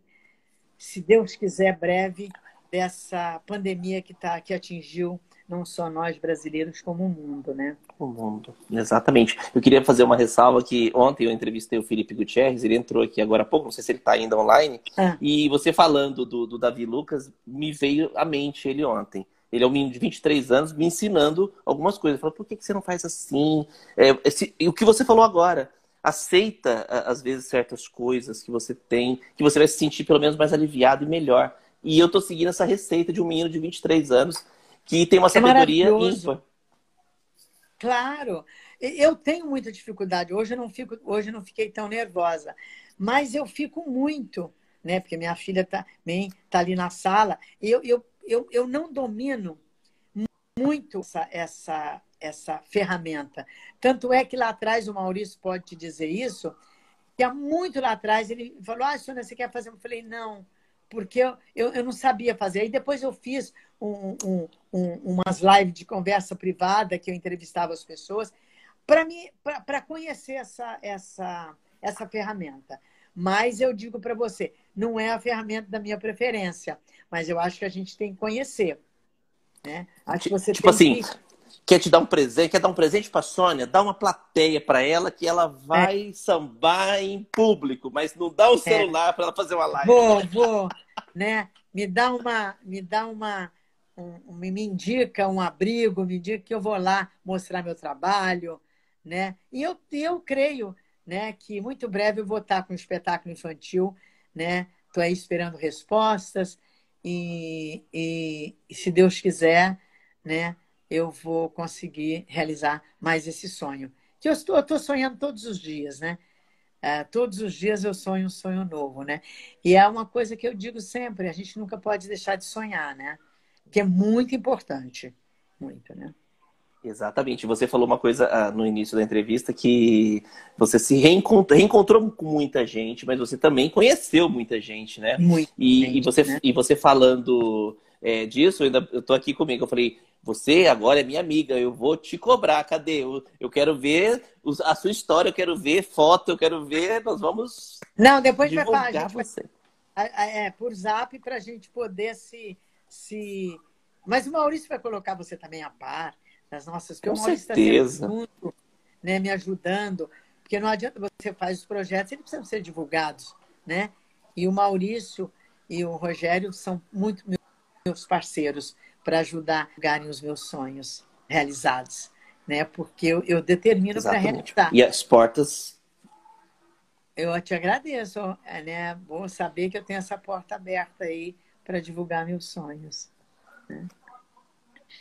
se Deus quiser, breve, dessa pandemia que, tá, que atingiu não só nós brasileiros, como o mundo, né? O mundo, exatamente. Eu queria fazer uma ressalva que ontem eu entrevistei o Felipe Gutierrez, ele entrou aqui agora há pouco, não sei se ele está ainda online, ah. e você falando do, do Davi Lucas, me veio à mente ele ontem. Ele é um menino de 23 anos me ensinando algumas coisas. Falou, por que, que você não faz assim? É, esse, o que você falou agora, aceita às vezes certas coisas que você tem, que você vai se sentir pelo menos mais aliviado e melhor. E eu tô seguindo essa receita de um menino de 23 anos que tem uma é sabedoria ímpar. Claro. Eu tenho muita dificuldade. Hoje eu não fico, hoje eu não fiquei tão nervosa, mas eu fico muito, né? Porque minha filha tá, bem, tá ali na sala. Eu, eu, eu, eu não domino muito essa, essa, essa ferramenta. Tanto é que lá atrás o Maurício pode te dizer isso, que há muito lá atrás ele falou: Ah, Sônia, você quer fazer? Eu falei: Não porque eu, eu, eu, não sabia fazer. Aí depois eu fiz um, um, um, umas lives de conversa privada que eu entrevistava as pessoas para conhecer essa, essa, essa ferramenta. Mas eu digo para você, não é a ferramenta da minha preferência, mas eu acho que a gente tem que conhecer. Né? Acho que você tipo assim, que quer te dar um presente, quer dar um presente para Sônia, dá uma plateia para ela que ela vai é. sambar em público, mas não dá o um é. celular é. para ela fazer uma live. Vou, vou, né? Me dá uma, me dá uma, um, me indica um abrigo, me indica que eu vou lá mostrar meu trabalho, né? E eu, eu creio, né, que muito breve eu vou estar com um espetáculo infantil, né? Estou aí esperando respostas e, e se Deus quiser, né? Eu vou conseguir realizar mais esse sonho. Que eu estou, eu estou sonhando todos os dias, né? É, todos os dias eu sonho um sonho novo, né? E é uma coisa que eu digo sempre, a gente nunca pode deixar de sonhar, né? Que é muito importante, muito, né? Exatamente. Você falou uma coisa ah, no início da entrevista que você se reencontrou, reencontrou, com muita gente, mas você também conheceu muita gente, né? Muito. E, gente, e você, né? e você falando é, disso, eu, ainda, eu tô aqui comigo. Eu falei, você agora é minha amiga, eu vou te cobrar. Cadê? Eu, eu quero ver a sua história, eu quero ver foto, eu quero ver. Nós vamos. Não, depois vai falar. A gente você. Vai, é, por zap para a gente poder se, se. Mas o Maurício vai colocar você também a par das nossas. Com certeza. Junto, né, me ajudando. Porque não adianta você fazer os projetos, eles precisam ser divulgados, né? E o Maurício e o Rogério são muito meus parceiros para ajudar a ganharem os meus sonhos realizados, né? Porque eu, eu determino para realizar. E as portas. Eu te agradeço, né? Bom saber que eu tenho essa porta aberta aí para divulgar meus sonhos. Né?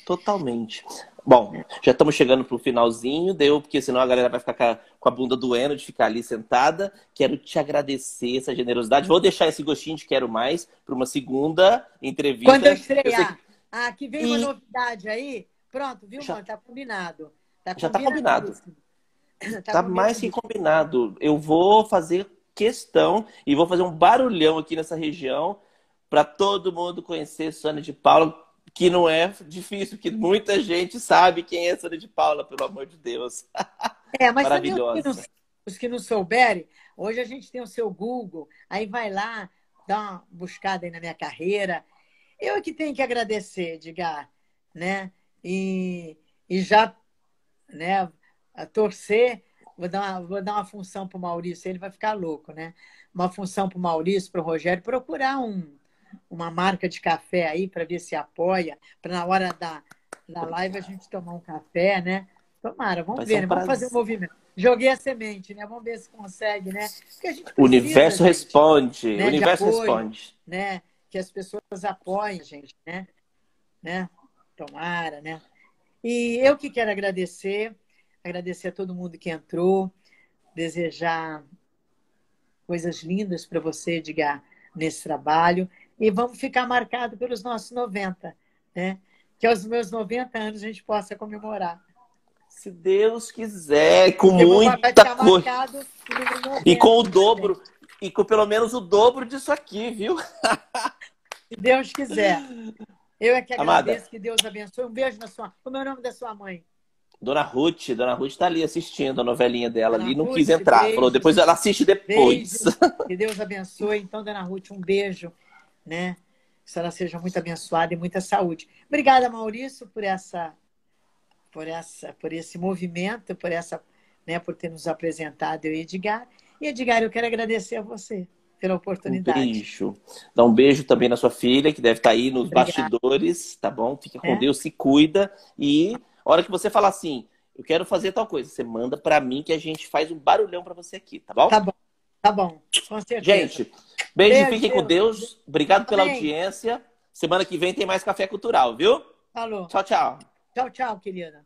Totalmente. Bom, já estamos chegando para o finalzinho, deu, porque senão a galera vai ficar com a bunda doendo de ficar ali sentada. Quero te agradecer essa generosidade. Vou deixar esse gostinho de quero mais para uma segunda entrevista. Quando eu estrear. Eu ah, que vem e... uma novidade aí. Pronto, viu, já... mano? Tá combinado. Tá já tá combinado. [CLEARS THROAT] Tá, tá mais que combinado. Eu vou fazer questão e vou fazer um barulhão aqui nessa região para todo mundo conhecer Sônia de Paula, que não é difícil, que muita gente sabe quem é Sônia de Paula, pelo amor de Deus. É, mas maravilhosa. Também os, que não, os que não souberem, hoje a gente tem o seu Google, aí vai lá, dá uma buscada aí na minha carreira. Eu é que tenho que agradecer, Edgar, né? E, e já né, torcer, vou dar uma, vou dar uma função para o Maurício, ele vai ficar louco, né? Uma função para o Maurício, para o Rogério, procurar um, uma marca de café aí para ver se apoia, para na hora da, da live a gente tomar um café, né? Tomara, vamos ver, né? vamos fazer um movimento. Joguei a semente, né? Vamos ver se consegue, né? Precisa, o universo gente, responde. Né? O universo apoio, responde. Né? Que as pessoas apoiem, gente, né? né? Tomara, né? E eu que quero agradecer, agradecer a todo mundo que entrou, desejar coisas lindas para você, Edgar, nesse trabalho. E vamos ficar marcado pelos nossos 90, né? Que aos meus 90 anos a gente possa comemorar. Se Deus quiser, com muita coisa. E com o dobro, e com pelo menos o dobro disso aqui, viu? Se Deus quiser. Eu é que agradeço, Amada. que Deus abençoe. Um beijo na sua. Como é o nome da sua mãe? Dona Ruth, Dona Ruth está ali assistindo a novelinha dela Dona ali, não Ruth, quis entrar. Beijo, Falou, depois ela assiste depois. Beijo. Que Deus abençoe. Então, Dona Ruth, um beijo, né? Que ela seja muito abençoada e muita saúde. Obrigada, Maurício, por essa por, essa, por esse movimento, por essa, né, por ter nos apresentado eu e Edgar. E Edgar, eu quero agradecer a você pela oportunidade. Um beijo. Dá um beijo também na sua filha, que deve estar aí nos Obrigada. bastidores, tá bom? Fica com é. Deus, se cuida. E a hora que você falar assim, eu quero fazer tal coisa, você manda para mim que a gente faz um barulhão para você aqui, tá bom? Tá bom. Tá bom. Com certeza. Gente, beijo, beijo fiquem com Deus. Obrigado pela audiência. Semana que vem tem mais Café Cultural, viu? Falou. Tchau, tchau. Tchau, tchau, querida.